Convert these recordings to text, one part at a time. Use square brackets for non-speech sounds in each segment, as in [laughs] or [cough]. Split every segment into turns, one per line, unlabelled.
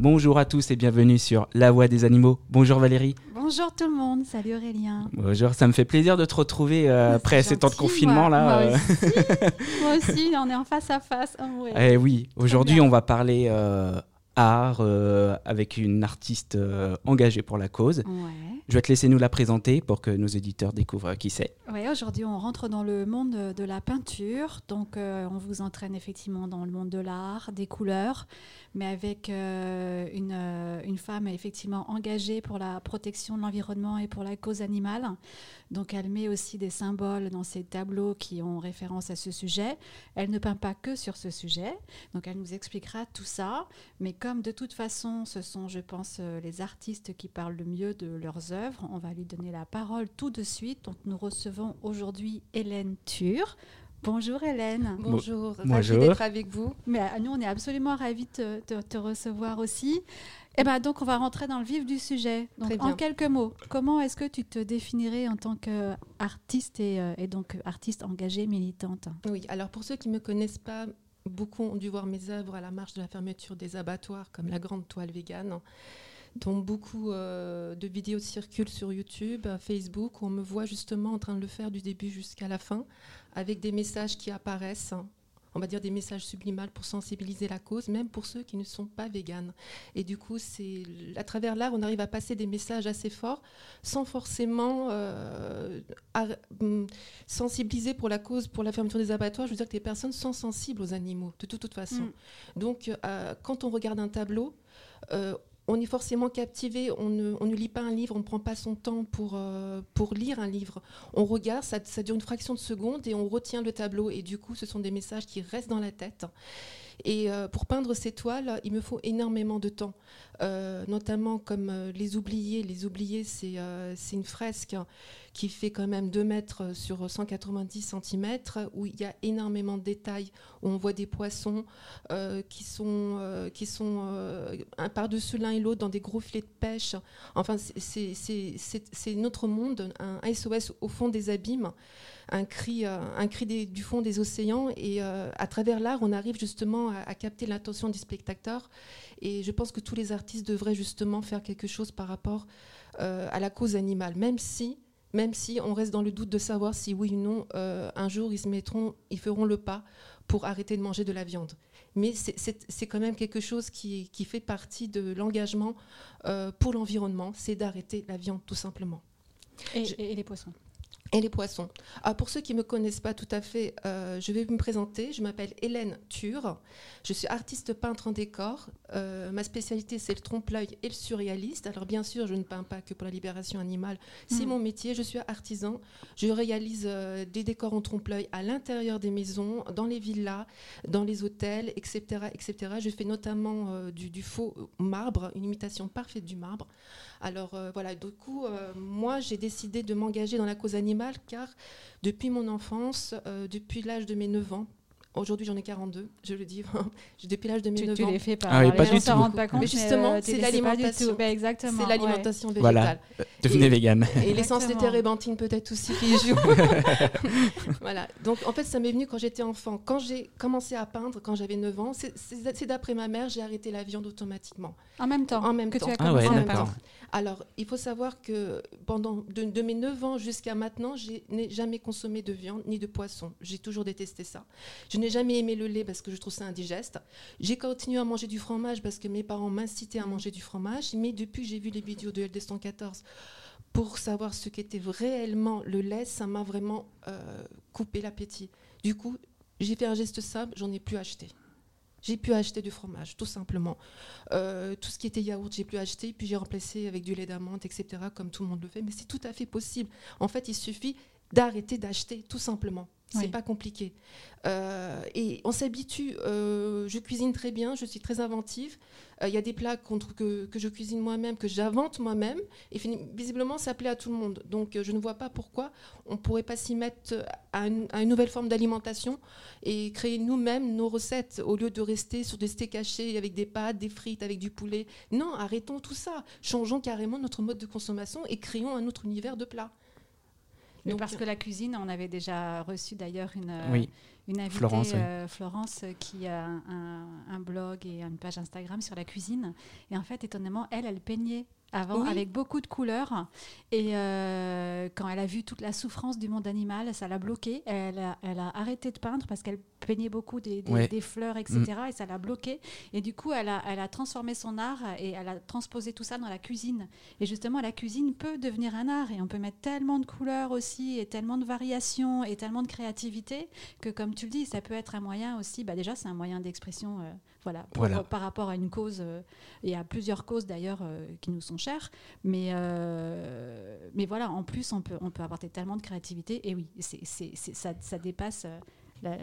Bonjour à tous et bienvenue sur La Voix des animaux. Bonjour Valérie.
Bonjour tout le monde, salut Aurélien.
Bonjour, ça me fait plaisir de te retrouver euh, après ces temps de confinement
moi,
là.
Moi
euh.
aussi, [laughs] moi aussi, on est en face à face. Oh, ouais.
Eh oui, aujourd'hui on va parler euh, art euh, avec une artiste euh, engagée pour la cause.
Ouais.
Je vais te laisser nous la présenter pour que nos éditeurs découvrent qui c'est.
Ouais, aujourd'hui, on rentre dans le monde de, de la peinture. Donc, euh, on vous entraîne effectivement dans le monde de l'art, des couleurs, mais avec euh, une, euh, une femme effectivement engagée pour la protection de l'environnement et pour la cause animale. Donc, elle met aussi des symboles dans ses tableaux qui ont référence à ce sujet. Elle ne peint pas que sur ce sujet. Donc, elle nous expliquera tout ça. Mais comme de toute façon, ce sont, je pense, euh, les artistes qui parlent le mieux de leurs œuvres, on va lui donner la parole tout de suite. Donc, nous recevons aujourd'hui Hélène Tur. Bonjour Hélène.
Bonjour,
Bonjour.
ravi d'être avec vous.
Mais euh, nous, on est absolument ravis de te, recevoir aussi. Et ben donc, on va rentrer dans le vif du sujet. Donc, en quelques mots, comment est-ce que tu te définirais en tant qu'artiste et, euh, et donc artiste engagée, militante?
Oui, alors pour ceux qui ne me connaissent pas, beaucoup ont dû voir mes œuvres à la marche de la fermeture des abattoirs, comme la grande toile végane, dont beaucoup euh, de vidéos circulent sur YouTube, Facebook, où on me voit justement en train de le faire du début jusqu'à la fin, avec des messages qui apparaissent. On va dire des messages sublimales pour sensibiliser la cause, même pour ceux qui ne sont pas véganes. Et du coup, c'est à travers l'art, on arrive à passer des messages assez forts, sans forcément euh, hum, sensibiliser pour la cause, pour la fermeture des abattoirs. Je veux dire que les personnes sont sensibles aux animaux, de toute, toute façon.
Mm.
Donc, euh, quand on regarde un tableau, euh, on est forcément captivé, on ne, lit pas un livre, on ne prend pas son temps pour, euh, lire un livre. On regarde, ça dure une fraction de seconde et on retient le tableau. Et du coup, ce sont des messages qui restent dans la tête. Et euh, pour peindre ces toiles, il me faut énormément de temps, Euh, notamment comme euh, les oubliés. Les oubliés, c'est une fresque qui fait quand même 2 mètres sur 190 cm, où il y a énormément de détails, où on voit des poissons qui sont, qui sont par-dessus l'un et l'autre dans des gros filets de pêche. Enfin, c'est notre monde, un SOS au fond des abîmes, un cri, euh, un cri des- du fond des océans. Et euh, à travers l'art, on arrive justement à, à capter l'attention du spectateur. Et je pense que tous les artistes devraient justement faire quelque chose par rapport euh, à la cause animale, même si même si on reste dans le doute de savoir si oui ou non, euh, un jour, ils se mettront, ils feront le pas pour arrêter de manger de la viande. Mais c'est- quand même quelque chose qui, qui fait partie de l'engagement euh, pour l'environnement, c'est d'arrêter la viande tout simplement.
et,
Je-
et- et les poissons
Et les poissons. Ah, pour ceux qui ne me connaissent pas tout à fait, euh, je vais me présenter. Je m'appelle Hélène Tur. Je suis artiste peintre en décor. Euh, ma spécialité, c'est le trompe-l'œil et le surréaliste. Alors, bien sûr, je ne peins pas que pour la libération animale. C'est
Mm.
mon métier. Je suis artisan. Je réalise euh, des décors en trompe-l'œil à l'intérieur des maisons, dans les villas, dans les hôtels, etc. etc. Je fais notamment du, du faux marbre, une imitation parfaite du marbre. Alors euh, voilà, du coup, euh, moi j'ai décidé de m'engager dans la cause animale car depuis mon enfance, euh, depuis l'âge de mes 9 ans, aujourd'hui j'en ai 42, je le dis, [laughs] depuis l'âge de mes
tu,
9
tu
ans,
les fais pas.
Ah oui, pas
les
du
gens s'en
tout.
rendent pas compte.
Mais justement,
euh, tu
c'est l'alimentation.
Ben, exactement.
c'est
ouais.
l'alimentation végétale.
Voilà, devenez vegan. [laughs]
Et l'essence de
Exactement.
térébenthine peut-être aussi qui joue. [laughs] voilà. Donc en fait, ça m'est venu quand j'étais enfant. Quand j'ai commencé à peindre, quand j'avais 9 ans, c'est- d'après ma mère, j'ai arrêté la viande automatiquement.
En même temps.
En même
que
temps.
tu as
Ah ouais,
commencé à
d'accord.
Alors, il faut savoir que pendant de, de mes 9 ans jusqu'à maintenant, je n'ai jamais consommé de viande ni de poisson. J'ai toujours détesté ça. Je n'ai jamais aimé le lait parce que je trouve ça indigeste. J'ai continué à manger du fromage parce que mes parents m'incitaient à manger du fromage. Mais depuis que j'ai vu les vidéos de LD114 pour savoir ce qu'était réellement le lait, ça m'a vraiment euh, coupé l'appétit. Du coup, j'ai fait un geste simple, j'en ai plus acheté. J'ai pu acheter du fromage, tout simplement. Euh, tout ce qui était yaourt, j'ai pu acheter, puis j'ai remplacé avec du lait d'amande, etc., comme tout le monde le fait. Mais c'est tout à fait possible. En fait, il suffit d'arrêter d'acheter, tout simplement. C'est
Oui.
pas compliqué. Euh, et on s'habitue. euh, je cuisine très bien, je suis très inventive. Euh, Il y a des plats trouve que, que je cuisine moi-même, que j'invente moi-même. Et visiblement, ça plaît à tout le monde. Donc, je ne vois pas pourquoi on ne pourrait pas s'y mettre à une, à une nouvelle forme d'alimentation et créer nous-mêmes nos recettes au lieu de rester sur des steaks hachés avec des pâtes, des frites, avec du poulet. Non, arrêtons tout ça. Changeons carrément notre mode de consommation et créons un autre univers de plats. Donc,
parce que la cuisine, on avait déjà reçu d'ailleurs une, euh,
Oui.
une invitée,
Florence, oui.
euh, Florence, euh, qui a un blog et une page Instagram sur la cuisine. Et en fait, étonnamment, elle, elle peignait avant
Oui.
avec beaucoup de couleurs. Et euh, quand elle a vu toute la souffrance du monde animal, ça l'a bloquée. Elle a, elle a arrêté de peindre parce qu'elle peignait beaucoup des, des-
Ouais.
des fleurs, etc. Et ça l'a bloquée. Et du coup, elle a, elle a transformé son art et elle a transposé tout ça dans la cuisine. Et justement, la cuisine peut devenir un art et on peut mettre tellement de couleurs aussi et tellement de variations et tellement de créativité que, comme tu le dis, ça peut être un moyen aussi. Bah déjà, c'est un moyen d'expression, euh, voilà, pour-
Voilà.
par rapport à une cause euh, et à plusieurs causes d'ailleurs euh, qui nous sont Mais euh, mais voilà, en plus, on peut on peut apporter tellement de créativité. Et oui, c'est ça, ça dépasse. La-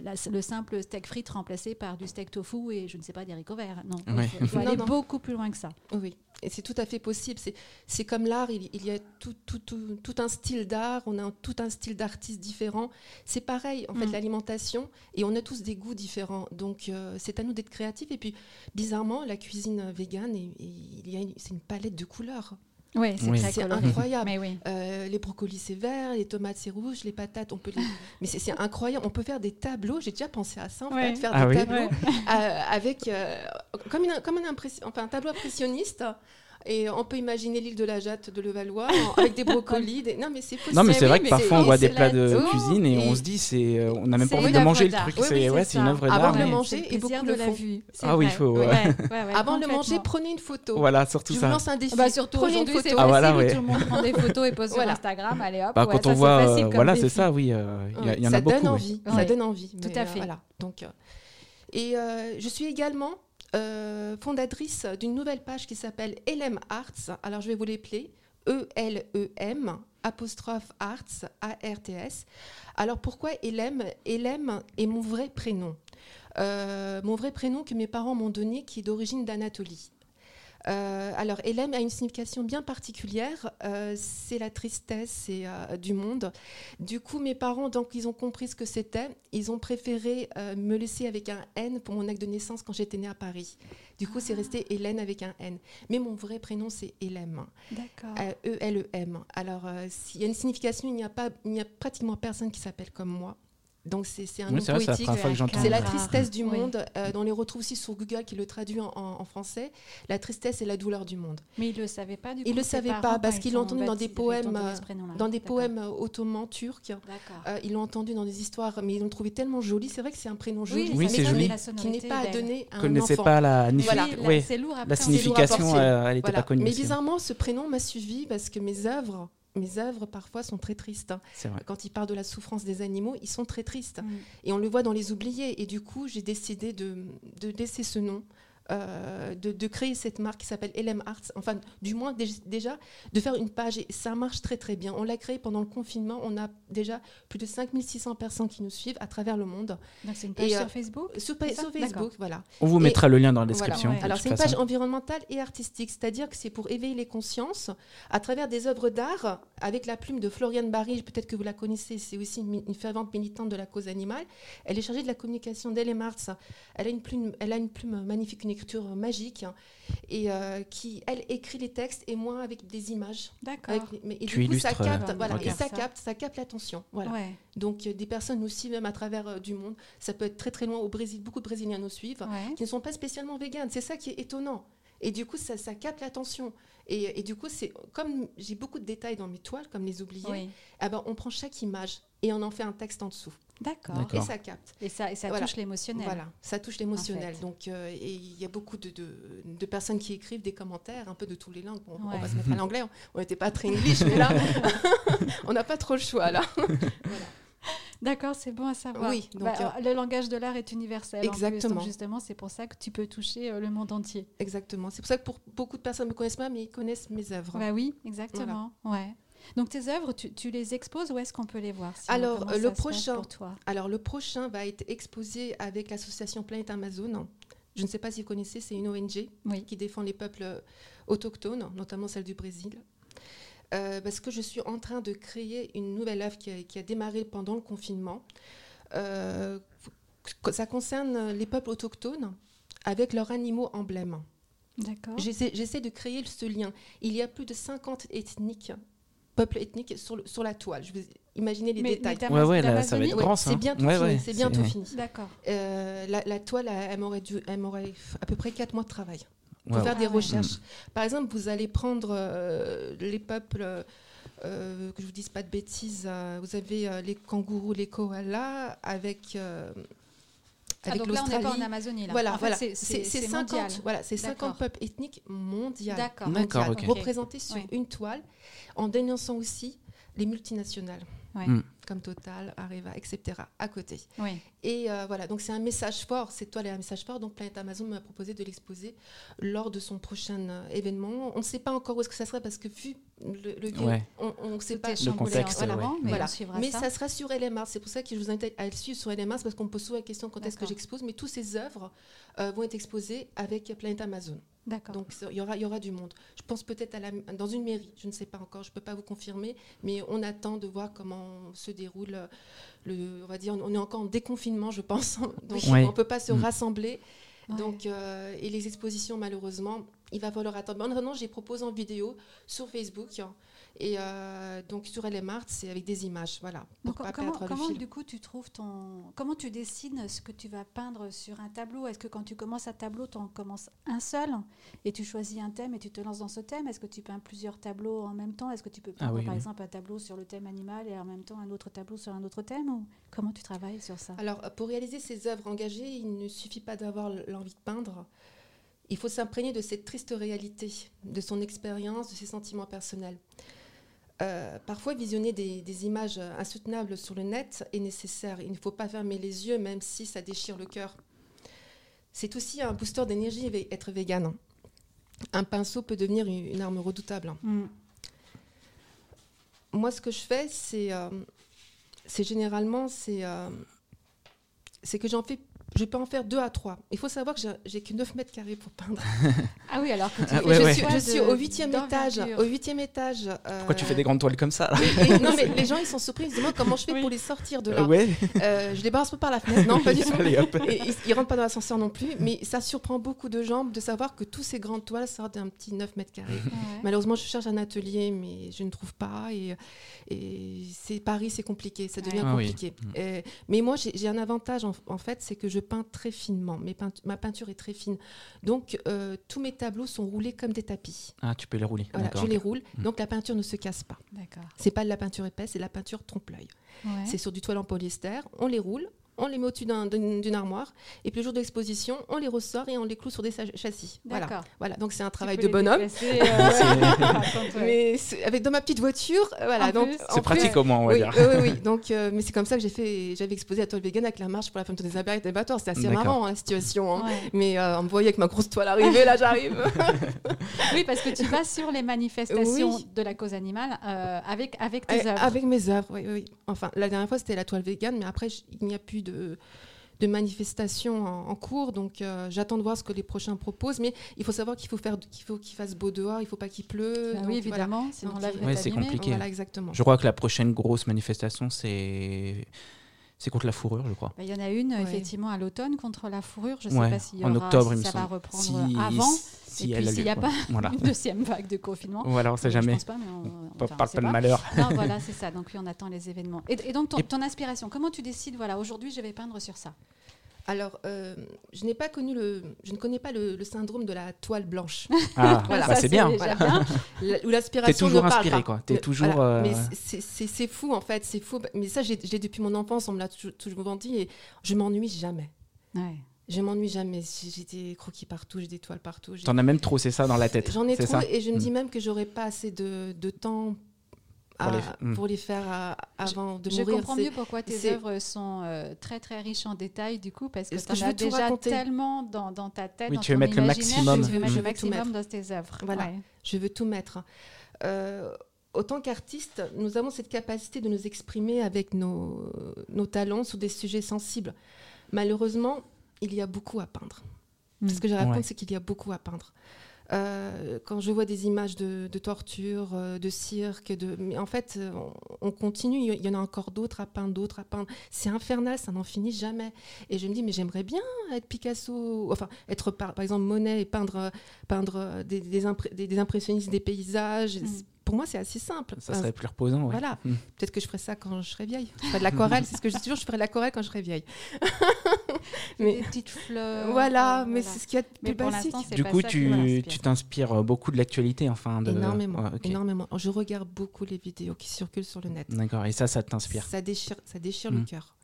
la- le simple steak frites remplacé par du steak tofu et je ne sais pas des haricots verts. Non, il faut, il faut [laughs]
Non,
aller
non.
beaucoup plus loin que ça.
Oui, et c'est tout à fait possible. C'est- comme l'art, il, il y a tout, tout, tout, tout un style d'art, on a un- tout un style d'artistes différents. C'est pareil, en fait,
Mm.
l'alimentation, et on a tous des goûts différents. Donc, euh, c'est à nous d'être créatifs. Et puis, bizarrement, la cuisine végane, et- et il y a une- c'est une palette de couleurs.
Ouais, c'est
Oui.
C'est incroyable.
Mais oui.
Euh, les brocolis, c'est vert, les tomates, c'est rouge, les patates, on peut les... [laughs] Mais c'est c'est incroyable, on peut faire des tableaux, j'ai déjà pensé à ça, en
Ouais.
fait, faire
Ah
des
oui.
tableaux euh, avec... euh, comme, une- comme un, impression, enfin, un tableau impressionniste. Et on peut imaginer l'île de la Jatte de Levallois en- avec des brocolis. des- Non, mais c'est possible.
Non, mais c'est
oui,
vrai que parfois on voit des plats
la-
de cuisine et,
et-
on se dit, c'est, euh, on n'a même pas envie de manger le truc.
Oui,
c'est ouais,
c'est
une
ça.
œuvre
Avant
d'art.
de le manger, et beaucoup
de la
font.
vue. c'est
Ah oui, il faut,
Ouais,
ouais.
ouais, ouais,
Avant de le manger, prenez une photo.
Voilà, surtout
Je vous
ça.
lance un défi.
Bah surtout
prenez une photo.
Ah, voilà, ouais.
tout le monde prend des photos et pose [laughs] sur. Instagram. Allez hop,
Bah, quand
ça,
on voit, euh, voilà, c'est ça, oui. euh, Il y, en
ça
a beaucoup.
donne
oui.
envie. Ça donne envie.
Tout à fait.
voilà. Donc, et je suis également euh, fondatrice d'une nouvelle page qui s'appelle LM Arts. Alors, je vais vous l'épeler. E E-L-E-M, apostrophe Arts, A-R-T-S. Alors, pourquoi LM LM est mon vrai prénom. Euh, mon vrai prénom que mes parents m'ont donné, qui est d'origine d'Anatolie. Euh, alors, Hélène a une signification bien particulière. Euh, c'est la tristesse c'est, euh, du monde. Du coup, mes parents, donc, ils ont compris ce que c'était. Ils ont préféré me laisser avec un N pour mon acte de naissance quand j'étais née à Paris. Du coup, c'est resté Hélène avec un N. Mais mon vrai prénom, c'est Hélène.
D'accord.
E-L-E-M. Alors, euh, s'il y a une signification, il n'y a, pas, il n'y a pratiquement personne qui s'appelle comme moi. Donc, c'est c'est un
Oui,
nom
c'est la
poétique. C'est la tristesse du
Oui.
monde. Euh, on les retrouve aussi sur Google qui le traduit en, en- en français. La tristesse et la douleur du monde.
Mais il le savait pas du coup.
Il le savait pas, parce l'ont
sont
entendu dans des poèmes, euh. Dans des poèmes euh, ottomans turcs, euh, ils l'ont entendu dans des histoires, mais ils l'ont trouvé tellement joli. C'est vrai que c'est un prénom joli,
Oui,
m'étonne,
joli.
La
qui n'est pas à donner à un enfant.
pas la,
après.
la signification, euh, elle n'était pas connue.
Mais bizarrement, ce prénom m'a suivi parce que mes œuvres, mes œuvres parfois sont très tristes.
Vrai.
Quand ils parlent de la souffrance des animaux, ils sont très tristes.
Mm.
Et on le voit dans les oubliés. Et du coup, j'ai décidé de, de laisser ce nom, euh, de, de créer cette marque qui s'appelle LM Arts. Enfin, du moins, dé- déjà, de faire une page. Et ça marche très, très bien. On l'a créé pendant le confinement. On a déjà plus de 5600 personnes qui nous suivent à travers le monde.
Donc c'est une page
Et, euh,
sur Facebook.
Sur,
C'est ça?
sur. Facebook, voilà.
On vous
Et-
mettra le lien dans la
Voilà.
description.
Ouais.
Alors, c'est une page environnementale et artistique, c'est-à-dire que c'est pour éveiller les consciences à travers des œuvres d'art avec la plume de Floriane Barry, peut-être que vous la connaissez, c'est aussi une, fervente militante de la cause animale. Elle est chargée de la communication d'Elle Martz. Elle a une plume, elle a une plume magnifique, une écriture magique, et euh, qui, elle, écrit les textes et moi avec des images.
D'accord.
Avec les- mais- et
Tu
du coup, ça capte,
euh,
voilà, et ça
Ça.
capte, ça capte l'attention. Voilà.
Ouais,
Donc euh, des personnes nous suivent même à travers euh, du monde. Ça peut être très très loin au Brésil. Beaucoup de Brésiliens nous suivent
ouais.
qui ne sont pas spécialement véganes. C'est ça qui est étonnant. Et du coup, ça, ça capte l'attention. Et, et du coup, c'est comme j'ai beaucoup de détails dans mes toiles, comme les oubliés,
Oui.
eh ben, on prend chaque image et on en fait un texte en dessous.
D'accord.
D'accord.
Et ça capte.
Et ça, et ça
Voilà.
touche l'émotionnel.
Voilà, ça touche l'émotionnel.
fait.
Donc, euh, et il y a beaucoup de, de- de personnes qui écrivent des commentaires, un peu de toutes les langues. Bon,
Ouais.
On va se mettre à l'anglais. On n'était pas très [laughs] English, mais là, [laughs] on n'a pas trop le choix là. [laughs]
D'accord, c'est bon à savoir.
Oui, donc,
Bah, Le langage de l'art est universel. en plus,
Exactement.
donc justement, c'est pour ça que tu peux toucher euh, le monde entier.
Exactement. C'est pour ça que pour beaucoup de personnes ne me connaissent pas, mais ils connaissent mes œuvres.
Bah oui, exactement. Ouais. Donc tes œuvres, tu, tu les exposes ou est-ce qu'on peut les voir
Alors, le prochain-
pour toi?
Alors, le prochain va être exposé avec l'association Planète Amazon. Je ne sais pas si vous connaissez, c'est une ONG
Oui.
qui défend les peuples autochtones, notamment celle du Brésil. Euh, parce que je suis en train de créer une nouvelle œuvre qui a, qui a démarré pendant le confinement. Euh, ça concerne les peuples autochtones avec leurs animaux emblèmes.
D'accord.
J'essaie j'essaie de créer ce lien. Il y a plus de 50 ethniques peuple ethnique sur, le- sur la toile. Je vous imaginez les
Mais-
détails.
mais
Ouais, ouais, là,
d'Amazonie
ça va être
Ouais,
grand, ça.
c'est bientôt
Ouais,
fini.
ouais,
c'est bientôt
c'est-
fini.
D'accord.
Euh, la, la toile, elle, m'aurait dû- elle m'aurait à peu près 4 mois de travail pour faire des
Ah ouais.
recherches. Par exemple, vous allez prendre euh, les peuples, euh, que je vous dise pas de bêtises, euh, vous avez euh, les kangourous, les koalas, avec, euh,
Ah,
avec
donc là, on n'est pas en. Amazonie. Là.
Voilà,
En fait,
voilà.
c'est-
C'est
c'est
c'est
c'est mondial.
50, voilà, c'est 50
D'accord.
peuples ethniques mondiaux.
D'accord.
D'accord,
mondiales, représentés sur
Oui.
une toile, en dénonçant aussi les multinationales,
Ouais.
Mm.
comme Total, Areva, etc., à côté.
Oui.
Et euh, voilà, donc c'est un message fort, cette toile est un message fort, donc Planète Amazon m'a proposé de l'exposer lors de son prochain euh, événement. On ne sait pas encore où est-ce que ça serait, parce que vu le, le
Ouais.
on ne sait pas
chamboulé
contexte, ouais.
mais
Voilà.
on suivra
mais
ça.
ça. sera sur LMA. C'est pour ça que je vous invite à le suivre sur c'est parce qu'on me pose souvent la question quand est-ce que j'expose? Mais toutes ces œuvres euh, vont être exposées avec Planète Amazon.
D'accord.
Donc il y aura, il y aura du monde. Je pense peut-être à la- dans une mairie, je ne sais pas encore, je ne peux pas vous confirmer, mais on attend de voir comment se déroule. euh, Le, on va dire, on est encore en déconfinement, je pense, [laughs] donc on ne peut pas se
Mm.
rassembler.
Ouais.
Donc, euh, et les expositions, malheureusement, il va falloir attendre. Mais en attendant, j'ai proposé en vidéo sur Facebook. hein, et euh, donc sur LMArt, c'est avec des images. Voilà. Pour pas
comment,
perdre le
comment
fil.
du coup tu trouves ton comment tu dessines ce que tu vas peindre sur un tableau? Est-ce que quand tu commences un tableau, tu en commences un seul et tu choisis un thème et tu te lances dans ce thème? Est-ce que tu peins plusieurs tableaux en même temps? Est-ce que tu peux
Ah
peindre
oui,
par
oui.
exemple un tableau sur le thème animal et en même temps un autre tableau sur un autre thème? Ou comment tu travailles sur ça?
Alors, pour réaliser ces œuvres engagées, il ne suffit pas d'avoir l'envie de peindre. Il faut s'imprégner de cette triste réalité, de son expérience, de ses sentiments personnels. Euh, parfois, visionner des, des images insoutenables sur le net est nécessaire. Il ne faut pas fermer les yeux, même si ça déchire le cœur. C'est aussi un booster d'énergie être vegan. Un pinceau peut devenir une, une arme redoutable.
Mm.
Moi, ce que je fais, c'est euh, généralement, c'est euh, c'est que j'en fais, je peux en faire deux à trois. Il faut savoir que j'ai- que 9 mètres carrés pour peindre. [laughs]
Ah oui, alors que tu
Ah, ouais,
je
ouais.
suis, je au huitième étage. Au huitième étage.
Pourquoi tu fais des grandes toiles comme ça là
et- et- non, [laughs] mais les gens, ils sont surpris. Ils se demandent comment je fais
Oui.
pour les sortir de là.
Ouais.
Euh, je les balance pas par la fenêtre. Non, pas du [laughs] tout.
Allez, hop.
Et ils, ils rentrent pas dans l'ascenseur non plus. Mais ça surprend beaucoup de gens de savoir que tous ces grandes toiles sortent d'un petit 9 mètres carrés.
Ouais.
Malheureusement, je cherche un atelier, mais je ne trouve pas. Et, et c'est Paris, c'est compliqué. Ça devient
Ouais.
Ah oui.
compliqué.
Mm.
Euh, mais moi, j'ai j'ai un avantage, en, en fait, c'est que je peins très finement. Mes peint- ma peinture est très fine. Donc, euh, tous mes tableaux sont roulés comme des tapis.
Ah, tu peux les rouler.
Voilà, je les roule.
Mm.
Donc, la peinture ne se casse pas.
D'accord.
C'est pas de la peinture épaisse, c'est de la peinture trompe-l'œil.
Ouais.
C'est sur du toile en polyester. On les roule, on les met au-dessus d'un- d'une armoire. Et puis, le jour de l'exposition, on les ressort et on les cloue sur des châssis. Voilà. Voilà. Donc, c'est un travail de bonhomme.
déplacer, euh. [laughs]
Mais c'est- avec dans ma petite voiture, euh, voilà.
C'est pratique au moins, on va
oui,
dire.
oui, oui, oui. Donc, euh, mais c'est comme ça que j'ai fait. J'avais exposé à Toile Vegan avec la marche pour la femme des abeilles bateaux. C'était assez marrant hein, la situation. hein.
Ouais.
Mais euh, on me voyait avec ma grosse toile arriver, là j'arrive. [laughs]
Oui, parce que tu vas sur les manifestations
Oui.
de la cause animale euh, avec, avec tes œuvres.
avec mes œuvres, oui, oui. Enfin, la dernière fois c'était la toile vegan, mais après il n'y a plus de, de manifestations en, en cours, donc euh, j'attends de voir ce que les prochains proposent. Mais il faut savoir qu'il faut faire, qu'il faut qu'il fasse beau dehors, il faut pas qu'il pleut.
Bah
donc
oui,
voilà.
évidemment, sinon
ouais,
c'est compliqué.
Voilà, exactement.
Je crois que la prochaine grosse manifestation, c'est c'est contre la fourrure, je crois.
Bah, Il y en a une
Ouais.
effectivement à l'automne contre la fourrure. Je ne
Ouais,
sais pas s'il y
en octobre,
si
il me
ça va reprendre
Si-
avant.
si
Et puis
a
s'il n'y a pas
Voilà. [laughs]
une deuxième vague de confinement.
Voilà, on sait
Je
jamais.
pense pas, mais on,
On
enfin, on
parle
sait
pas de malheur.
Non, [laughs] voilà, c'est ça. Donc oui, on attend les événements. Et, et donc ton,
Et-
ton inspiration, comment tu décides Voilà, aujourd'hui, je vais peindre sur ça?
Alors, euh, je n'ai pas connu le, je ne connais pas le, le syndrome de la toile blanche,
Ah, [laughs]
Voilà.
bah,
Ça,
c'est bien.
déjà bien.
Où l'aspiration
T'es toujours
ne parle
inspiré,
pas.
quoi. T'es
Mais-
toujours,
voilà.
euh,
Mais c'est- fou en fait, c'est fou. Mais ça, j'ai depuis mon enfance, on me l'a toujours, toujours dit, et je m'ennuie jamais.
Ouais.
Je m'ennuie jamais. J'ai des croquis partout, j'ai des toiles partout.
T'en as même trop, c'est ça, dans la tête.
J'en ai trop
ça?
et je me
Mm.
dis même que j'aurais pas assez de, de temps à-
Pour
pour,
les-
les...
mm.
faire à- avant de
Je
mourir.
comprends
C'est-
mieux pourquoi tes œuvres sont euh, très très riches en détails du coup parce que
Parce
tu
je
as déjà tellement dans, dans ta tête,
Oui,
dans
tu veux
ton
mettre le maximum.
Tu veux mettre
Je
le maximum dans tes œuvres.
Voilà.
Ouais.
Je veux tout mettre. Euh, autant qu'artistes, nous avons cette capacité de nous exprimer avec nos, nos talents sur des sujets sensibles. Malheureusement, il y a beaucoup à peindre. Ce que je raconte,
Ouais.
c'est qu'il y a beaucoup à peindre. Euh, quand je vois des images de, de torture, euh, de cirque, de... mais en fait, euh, on, on continue. Il y en a encore d'autres à peindre, d'autres à peindre. C'est infernal, ça n'en finit jamais. Et je me dis, mais j'aimerais bien être Picasso, enfin, être par, exemple Monet et peindre, peindre des impressionnistes, des paysages.
Mm.
Pour moi, c'est assez simple.
Ça serait plus reposant. Ouais.
Voilà.
Mm.
Peut-être que je ferai ça quand je serai vieille. Je ferai de l'aquarelle, c'est ce que je dis toujours, je ferai de l'aquarelle quand je serai vieille. [laughs]
mais des petites fleurs.
Voilà,
euh,
mais
voilà.
c'est ce qu'il y a de
Mais
plus basique.
Du coup, tu t'inspires euh, beaucoup de l'actualité, enfin. De...
Énormément,
Ouais, ok.
énormément. Je regarde beaucoup les vidéos qui circulent sur le net.
D'accord, et ça, ça t'inspire.
Ça déchire, ça déchire le cœur.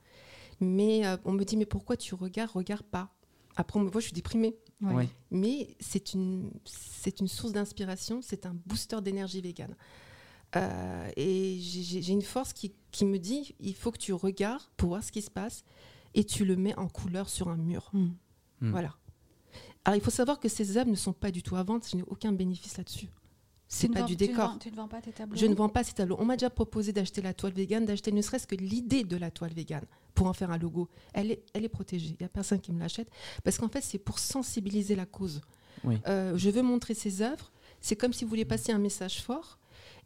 Mais euh, on me dit, mais pourquoi tu regardes Regarde pas? Après, on me voit, je suis déprimée.
Ouais.
Ouais.
Mais c'est une, c'est une source d'inspiration, c'est un booster d'énergie végane. Euh, et j'ai- une force qui, qui me dit, il faut que tu regardes pour voir ce qui se passe et tu le mets en couleur sur un mur.
Mm.
Mm.
Voilà. Alors, il faut savoir que ces œuvres ne sont pas du tout à vendre, je n'ai aucun bénéfice là-dessus. C'est pas
vends-
du
tu ne
décor.
vends- Tu ne vends pas tes tableaux
Je ne vends pas ces tableaux. On m'a déjà proposé d'acheter la toile végane, d'acheter ne serait-ce que l'idée de la toile végane pour en faire un logo. Elle est, elle est protégée. Il n'y a personne qui me l'achète. Parce qu'en fait, c'est pour sensibiliser la cause.
Oui.
Euh, je veux montrer ces œuvres. C'est comme si vous vouliez passer un message fort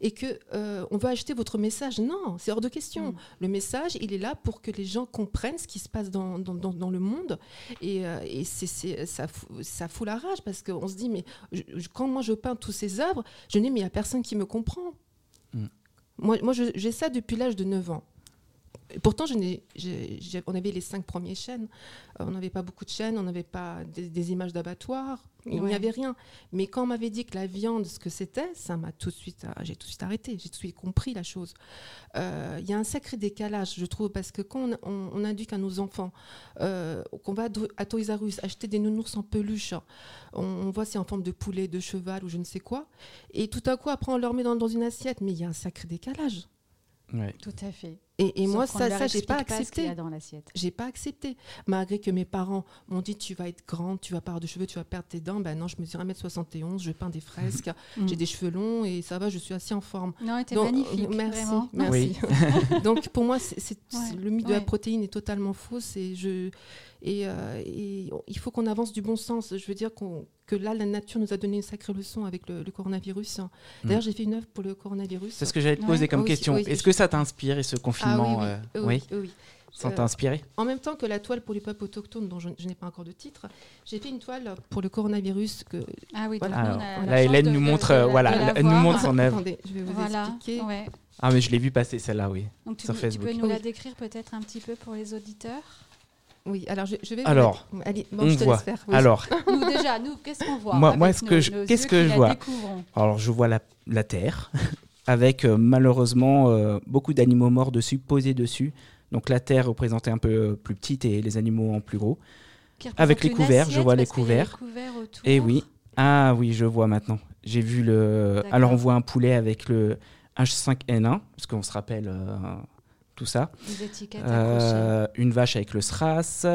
et que euh, on veut acheter votre message. Non, c'est hors de question.
Mm.
Le message, il est là pour que les gens comprennent ce qui se passe dans, dans, dans- dans le monde. Et, euh, et c'est, c'est- ça, fout, ça fout la rage parce qu'on se dit, mais je- quand moi je peins toutes ces œuvres, je dis, mais il n'y a personne qui me comprend.
Mm.
Moi, moi j'ai ça depuis l'âge de 9 ans. Et pourtant, je on avait les cinq premières chaînes. Euh, on n'avait pas beaucoup de chaînes, on n'avait pas des, des images d'abattoirs. Il n'y avait rien. Mais quand on m'avait dit que la viande, ce que c'était, ça m'a tout de suite, ah, j'ai tout de suite arrêté. J'ai tout de suite compris la chose. Euh, Il y a un sacré décalage, je trouve, parce que quand on, on, on indique à nos enfants euh, qu'on va à Toys R Us acheter des nounours en peluche, on, on voit c'est en forme de poulet, de cheval ou je ne sais quoi, et tout à coup après on leur met dans, dans une assiette, mais il y a un sacré décalage.
Ouais.
Tout à fait.
Et, moi ça, ça j'ai pas accepté. J'ai pas accepté. Malgré que mes parents m'ont dit tu vas être grande, tu vas pas avoir de cheveux, tu vas perdre tes dents. Ben non, je mesure 1m71, je peins des fresques,
Mm.
j'ai des cheveux longs et ça va, je suis assez en forme.
Non, était
Donc,
magnifique.
euh, merci,
vraiment.
merci. [laughs] Donc pour moi,
Ouais,
le mythe de la protéine est totalement faux. Et, je, et, euh, et on- il faut qu'on avance du bon sens. Je veux dire qu'on, que là, la nature nous a donné une sacrée leçon avec le, le coronavirus. D'ailleurs, j'ai fait une œuvre pour le coronavirus.
C'est ce que j'allais te
Ouais.
poser comme
Oui,
question.
oui,
Est-ce
je-
que ça t'a inspiré ce
Ah
confinement
oui,
euh,
oui,
Oui,
oui.
ça
Euh,
t'a inspiré
En même temps que la toile pour les peuples autochtones, dont je, je n'ai pas encore de titre, j'ai fait une toile pour le coronavirus. Que,
Ah oui,
Voilà.
Alors,
on a
là, Hélène nous montre,
de
euh,
la-
voilà,
de
nous montre son œuvre.
Attendez, je vais vous
Voilà.
expliquer.
ouais.
Ah, mais je l'ai vu passer celle-là, oui.
Donc tu,
Sur
peux- tu peux nous la décrire peut-être un petit peu pour les auditeurs?
Oui, alors je, je vais. vous
Alors,
la- Allez, bon,
on
je te
voit.
faire. oui.
Alors, [laughs]
Nous déjà, nous, qu'est-ce qu'on voit
Moi- moi, ce
nos-
que je- qu'est-ce que je vois
découvrons
alors je vois la, la terre [laughs] avec euh, malheureusement euh, beaucoup d'animaux morts dessus, posés dessus. Donc la terre représentée un peu euh, plus petite et les animaux en plus gros. Avec les couverts, je vois les couverts. Et oui. Ah oui, je vois maintenant. J'ai vu le. Alors on voit un poulet avec le H5N1, parce qu'on se rappelle euh, tout ça.
Des étiquettes accrochées.
Euh, une vache avec le SRAS,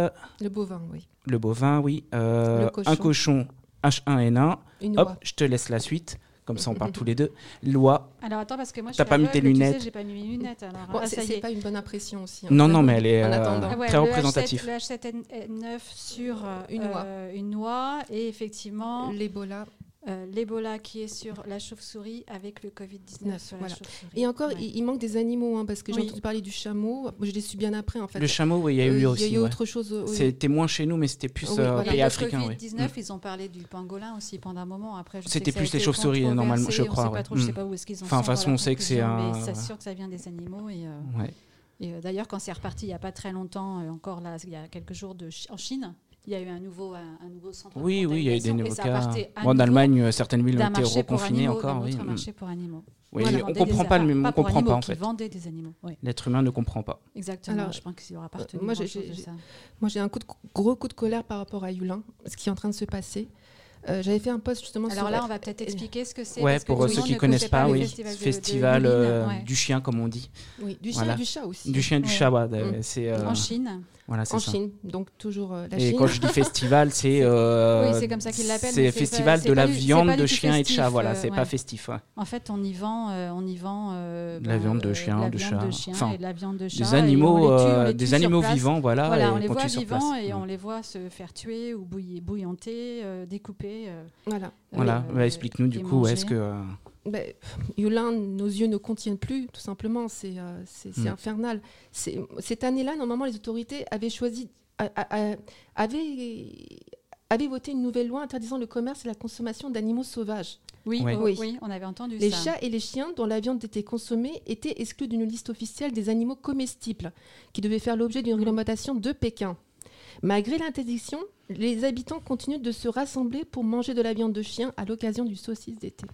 Le bovin, oui.
le bovin, oui. Euh,
Le cochon.
un cochon H1N1.
Une
Hop, je te laisse la suite. Comme ça, on parle [laughs] tous les deux. Loi.
Alors attends, parce que moi je
T'as pas mis tes
aveugle, tu sais,
lunettes.
j'ai pas mis mes lunettes. Alors,
Bon,
ah,
c'est
ça y
c'est
est.
pas une bonne impression aussi. hein.
Non, non, mais elle est
En
euh,
attendant.
Ah ouais,
très
le
représentatif.
H7, le H7N9 sur euh,
Une oie.
euh, une noix et effectivement
L'Ebola.
Euh, l'Ebola qui est sur la chauve-souris avec le Covid-19
Neuf,
sur la
voilà.
chauve-souris.
Et encore,
Ouais.
il, il manque des animaux, hein, parce que j'ai
Oui.
entendu parler du chameau. Je l'ai su bien après, en fait.
Le chameau, oui, il y a
Euh,
eu
Il
aussi.
y a eu
ouais.
autre chose. euh, oui.
C'était moins chez nous, mais c'était plus
Oui,
euh,
voilà.
Pays
le
africain. oui.
Covid-19,
Mm.
ils ont parlé du pangolin aussi pendant un moment. Après,
C'était plus les chauves-souris, normalement, je
on
crois,
sait pas
ouais.
trop, je sais
Mm.
pas où est-ce qu'ils en
Enfin, de toute façon, on sait que c'est un-
Mais c'est sûr que ça vient des animaux. Et, euh, et, euh, d'ailleurs, quand c'est reparti il n'y a pas très longtemps, euh, encore là, il y a quelques jours en Chine, il y a eu un nouveau, un, un nouveau centre de
Oui, oui, il y a eu des nouveaux
et
cas. Bon, en Allemagne, euh, certaines villes ont été reconfinées encore. Oui, Mm.
marché pour animaux.
Oui,
Voilà,
on
vendaient
comprend
des-
pas, le, on
pas
comprend
animaux,
pas en fait.
vendaient des animaux. Oui,
L'être humain ne comprend pas.
exactement.
Alors,
je pense qu'il leur appartenait
moi,
moi,
j'ai- j'ai-
ça.
Moi, j'ai un coup de, gros coup de colère par rapport à Yulin, ce qui est en train de se passer. Euh, J'avais fait un post justement
Alors
sur.
là, on va peut-être [laughs] expliquer ce que c'est.
Ouais, pour euh, ceux qui
ne
connaissent pas,
le
oui,
festival, de- de
festival
Yulin,
euh,
ouais.
du chien, comme on dit.
Oui, du chien
Voilà.
et du chat aussi.
Du chien, du
Ouais.
chat, ouais,
Mm.
c'est euh,
En Chine.
Voilà,
En
ça.
Chine, donc toujours euh, la
Et
Chine.
quand je dis festival, c'est [laughs] euh,
Oui, c'est comme ça qu'ils l'appellent,
C'est
mais c'est
festival
pas-
de la
du-
viande de chien et de chat. Voilà,
euh,
c'est
ouais.
pas festif. ouais.
En fait, on y vend, euh, on y vend euh,
De la viande de chien,
de
chat.
de chien
Enfin,
et de la viande de chat.
Des
et on
animaux,
tue,
euh, des animaux vivants, voilà,
Voilà,
et
on les voit vivants et
Mm.
on les voit se faire tuer ou bouillir, bouillanter, euh, découper. euh,
Voilà.
Voilà, bah, explique-nous du
et
coup, est-ce que euh,
Ben, Yulin, nos yeux ne contiennent plus, tout simplement. C'est euh,
Mm.
infernal. Cette année-là, normalement, les autorités avaient choisi, a- a- a- avaient, avait voté une nouvelle loi interdisant le commerce et la consommation d'animaux sauvages.
Oui, oui.
Oui.
on avait entendu
Les
ça.
chats et les chiens dont la viande était consommée étaient exclus d'une liste officielle des animaux comestibles qui devaient faire l'objet d'une réglementation de Pékin. Malgré l'interdiction, les habitants continuent de se rassembler pour manger de la viande de chien à l'occasion du saucisse d'été.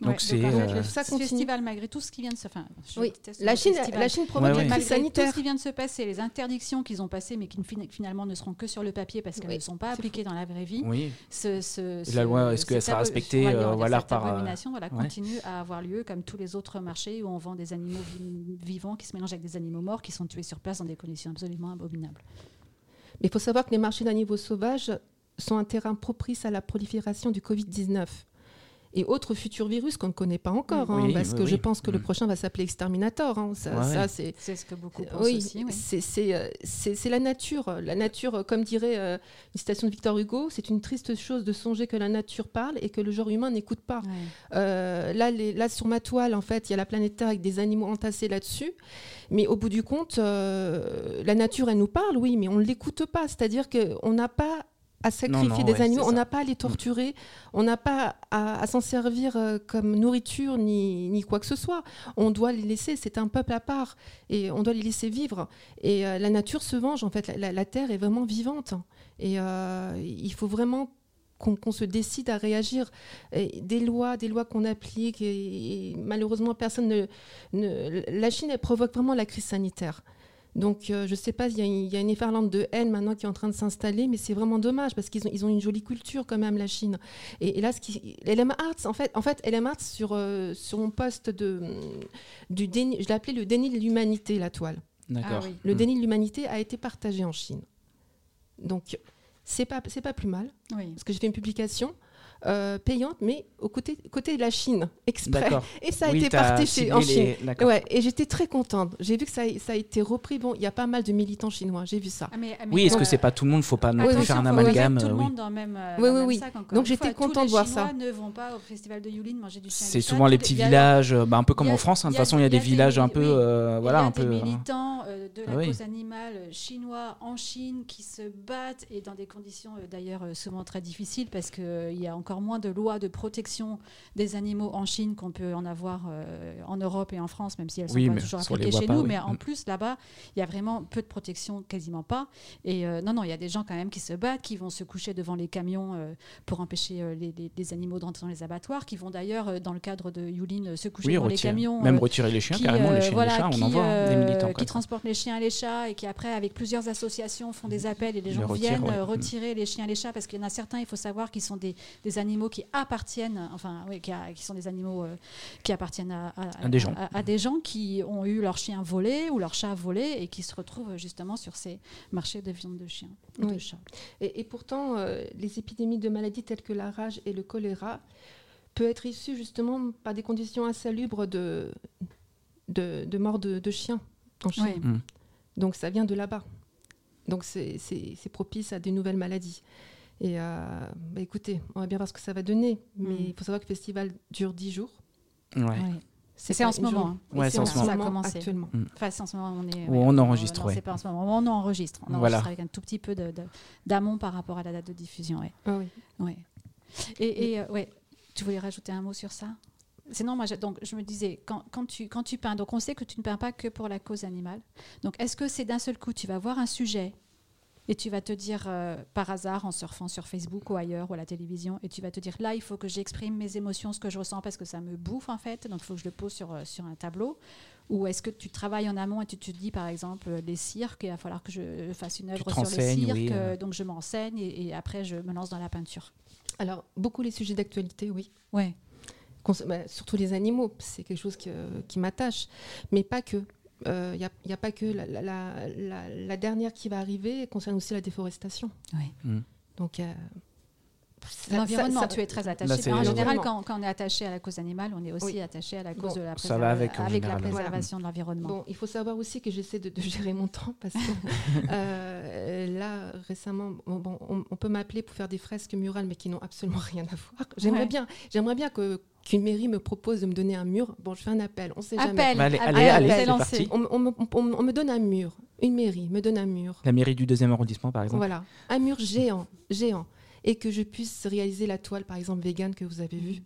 Donc
Ouais,
c'est, euh,
le
Ça
ce
continue.
festival, malgré tout ce qui vient de se faire. je
Oui, la Chine,
festival.
la Chine provoque
Ouais,
Malgré tout ce qui vient de se passer, les interdictions qu'ils ont passées, mais qui finalement ne seront que sur le papier parce qu'elles
Oui,
ne sont pas appliquées dans la vraie vie.
oui.
Ce, ce-
la loi, est-ce qu'elle sera respectée, euh, voilà,
cette
par, euh,
abomination, voilà,
ouais.
continue à avoir lieu comme tous les autres marchés où on vend des animaux vi- vivants qui se mélangent avec des animaux morts qui sont tués sur place dans des conditions absolument abominables.
Mais il faut savoir que les marchés d'animaux sauvages sont un terrain propice à la prolifération du Covid-19 et autres futurs virus qu'on ne connaît pas encore, hein,
Oui,
parce
oui,
que je pense que le
Mm.
prochain va s'appeler Exterminator. hein. Ça,
Ouais,
ça,
ouais.
c'est
ce que beaucoup pensent
oui,
aussi. oui.
c'est- c'est euh, c'est- la nature. La nature, euh, comme dirait euh, une citation de Victor Hugo, c'est une triste chose de songer que la nature parle et que le genre humain n'écoute pas.
Ouais.
Euh, là, les- là, sur ma toile, en fait, il y a la planète Terre avec des animaux entassés là-dessus. Mais au bout du compte, euh, la nature, elle nous parle, oui, mais on ne l'écoute pas. C'est-à-dire qu'on n'a pas à sacrifier
non,
des
ouais,
animaux, on n'a pas à les torturer, on n'a pas à, à s'en servir euh, comme nourriture ni, ni quoi que ce soit. On doit les laisser, c'est un peuple à part, et on doit les laisser vivre. Et euh, la nature se venge, en fait, la, la- la terre est vraiment vivante. Et euh, il faut vraiment qu'on se décide à réagir. Et des lois, des lois qu'on applique, et, et malheureusement, personne ne, ne- La Chine, elle provoque vraiment la crise sanitaire. Donc, euh, je ne sais pas, il y, a une- il y a une efferlante de haine maintenant qui est en train de s'installer, mais c'est vraiment dommage parce qu'ils ont, ils ont une jolie culture quand même, la Chine. Et, et là, ce qui, LM Arts, en fait, en fait LM Arts, sur, euh, sur mon poste de, du déni, je l'ai appelé le déni de l'humanité, la toile.
D'accord.
Ah oui.
Le
Mm.
déni de l'humanité a été partagé en Chine. Donc, c'est pas, c'est pas plus mal
Oui.
parce que j'ai fait une publication euh, payante, mais au côté, côté de la Chine, exprès. [laughs] Et ça a
Oui,
été partagé en Chine.
les-.
Ouais, et j'étais très contente. J'ai vu que ça, a- ça a été repris. Bon, il y a pas mal de militants chinois, j'ai vu ça.
Ah, mais- mais
Oui, est-ce que c'est pas tout le monde? Faut pas non
oui,
plus
oui,
faire un amalgame.
tout
euh,
le
oui.
monde dans le même, euh,
Oui,
dans
oui,
même
oui.
sac,
Donc j'étais contente de voir
Chinois
ça.
ne vont pas au festival de Yulin manger du chien
C'est souvent les petits villages, euh, bah, un peu comme en France. hein. De
il
toute
y a-
façon, il y a des villages un peu, euh, voilà,
il y a
un peu.
des
euh,
militants euh, de la cause animale euh, chinois en Chine qui se battent et dans des conditions euh, d'ailleurs euh, souvent très difficiles parce qu'il y a encore moins de lois de protection des animaux en Chine qu'on peut en avoir euh, en Europe et en France, même si elles sont
Oui,
pas toujours appliquées chez
pas,
nous.
oui.
Mais en
Mm.
plus là-bas, il y a vraiment peu de protection, quasiment pas. Et euh, non, non, il y a des gens quand même qui se battent, qui vont se coucher devant les camions euh, pour empêcher les, les- les animaux d'entrer dans les abattoirs, qui vont d'ailleurs dans le cadre de Yulin se coucher
Oui,
devant les camions.
même retirer les chiens,
qui,
carrément, les chiens et
voilà,
les chats, on
qui,
en voit hein, des militants.
qui transportent les chiens et les chats et qui après avec plusieurs associations font des appels et les gens viennent
ouais. Mm.
retirer les chiens et les chats parce qu'il y en a certains il faut savoir qui sont des, des animaux qui appartiennent enfin oui qui, a- qui sont des animaux euh, qui appartiennent à, à-
À des gens.
à- à des gens qui ont eu leur chien volé ou leur chat volé et qui se retrouvent justement sur ces marchés de viande de chien ou de chat
Et, et pourtant, euh, les épidémies de maladies telles que la rage et le choléra peuvent être issues justement par des conditions insalubres de, de, de mort de, de chiens en Chine.
Ouais.
Mm.
Donc ça vient de là-bas. Donc c'est- c'est c'est propice à des nouvelles maladies. Et euh, bah, écoutez, on va bien voir ce que ça va donner. Mais
Mm.
il faut savoir que le festival dure 10 jours.
Ouais.
Ouais.
C'est
en ce moment, hein.
Ouais,
c'est
en ce
moment. Ça a commencé.
actuellement.
Enfin, c'est en ce moment, on est.
Ou on enregistre,
non,
ouais.
c'est pas en ce moment. On enregistre. On
Voilà.
enregistre avec un tout petit peu de- de- d'amont par rapport à la date de diffusion. Ouais.
Ah oui.
Ouais. Et, et, euh, ouais, tu voulais rajouter un mot sur ça? Sinon, moi, je, donc, je me disais, quand, quand, tu, quand tu peins, donc on sait que tu ne peins pas que pour la cause animale. Donc, est-ce que c'est d'un seul coup, tu vas voir un sujet et tu vas te dire, euh, par hasard, en surfant sur Facebook ou ailleurs, ou à la télévision, et tu vas te dire, là, il faut que j'exprime mes émotions, ce que je ressens, parce que ça me bouffe, en fait, donc il faut que je le pose sur, euh, sur un tableau Ou est-ce que tu travailles en amont et tu te dis, par exemple, les cirques, il va falloir que je fasse une œuvre sur le
renseignes,
cirque,
oui, euh.
euh, donc je m'enseigne, et, et après, je me lance dans la peinture
Alors, beaucoup les sujets d'actualité, oui.
Ouais.
Cons- bah, surtout les animaux, c'est quelque chose que- qui m'attache. Mais pas que. Il n'y a, pas que. La, la- la- la- la dernière qui va arriver concerne aussi la déforestation.
Oui.
Mm.
Donc, euh,
L'environnement,
ça-
tu es très attaché.
Là,
en général, quand, quand on est attaché à la cause animale, on est aussi
Oui.
attaché à la cause
Bon,
de la
ça va avec, en
avec la
général.
préservation de l'environnement.
Bon, il faut savoir aussi que j'essaie de, de gérer mon temps parce que [laughs] euh, là, récemment, bon, bon, on, on peut m'appeler pour faire des fresques murales, mais qui n'ont absolument rien à voir. J'aimerais
Ouais.
bien, j'aimerais bien que qu'une mairie me propose de me donner un mur. Bon, je fais un appel, on sait jamais.
Appel,
allez,
appel,
allez,
allez,
lancé.
On, me- on on me- on me donne un mur. une mairie me donne un mur,
La mairie du deuxième arrondissement, par exemple.
voilà, un mur géant, géant, et que je puisse réaliser la toile, par exemple, vegan que vous avez vue.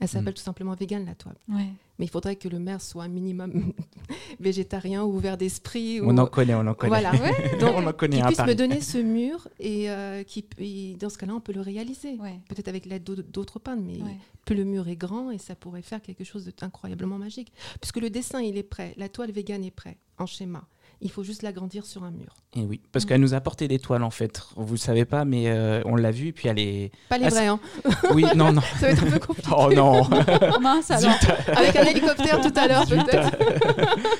Elle s'appelle
Mm.
tout simplement vegan, la toile.
Ouais.
Mais il faudrait que le maire soit un minimum [laughs] végétarien ou ouvert d'esprit.
On
ou-
en connaît, on en connaît.
Voilà. [laughs] Donc,
on en connaît à
puisse me donner ce mur et, euh, qui, et dans ce cas-là, on peut le réaliser.
Ouais.
Peut-être avec l'aide d'au- d'autres peintres, mais
Ouais.
plus le mur est grand et ça pourrait faire quelque chose d'incroyablement magique. Puisque le dessin, il est prêt, la toile vegan est prête, en schéma. Il faut juste l'agrandir sur un mur.
Et oui, parce
Mm.
qu'elle nous a apporté des toiles en fait. Vous le savez pas, mais euh, on l'a vu. Et puis elle est.
Pas les
Ah,
vrais, hein.
Oui, non, non. [laughs]
ça va être un peu compliqué.
Oh non. [laughs]
Mince alors.
Avec un hélicoptère tout à l'heure, peut-être. [laughs]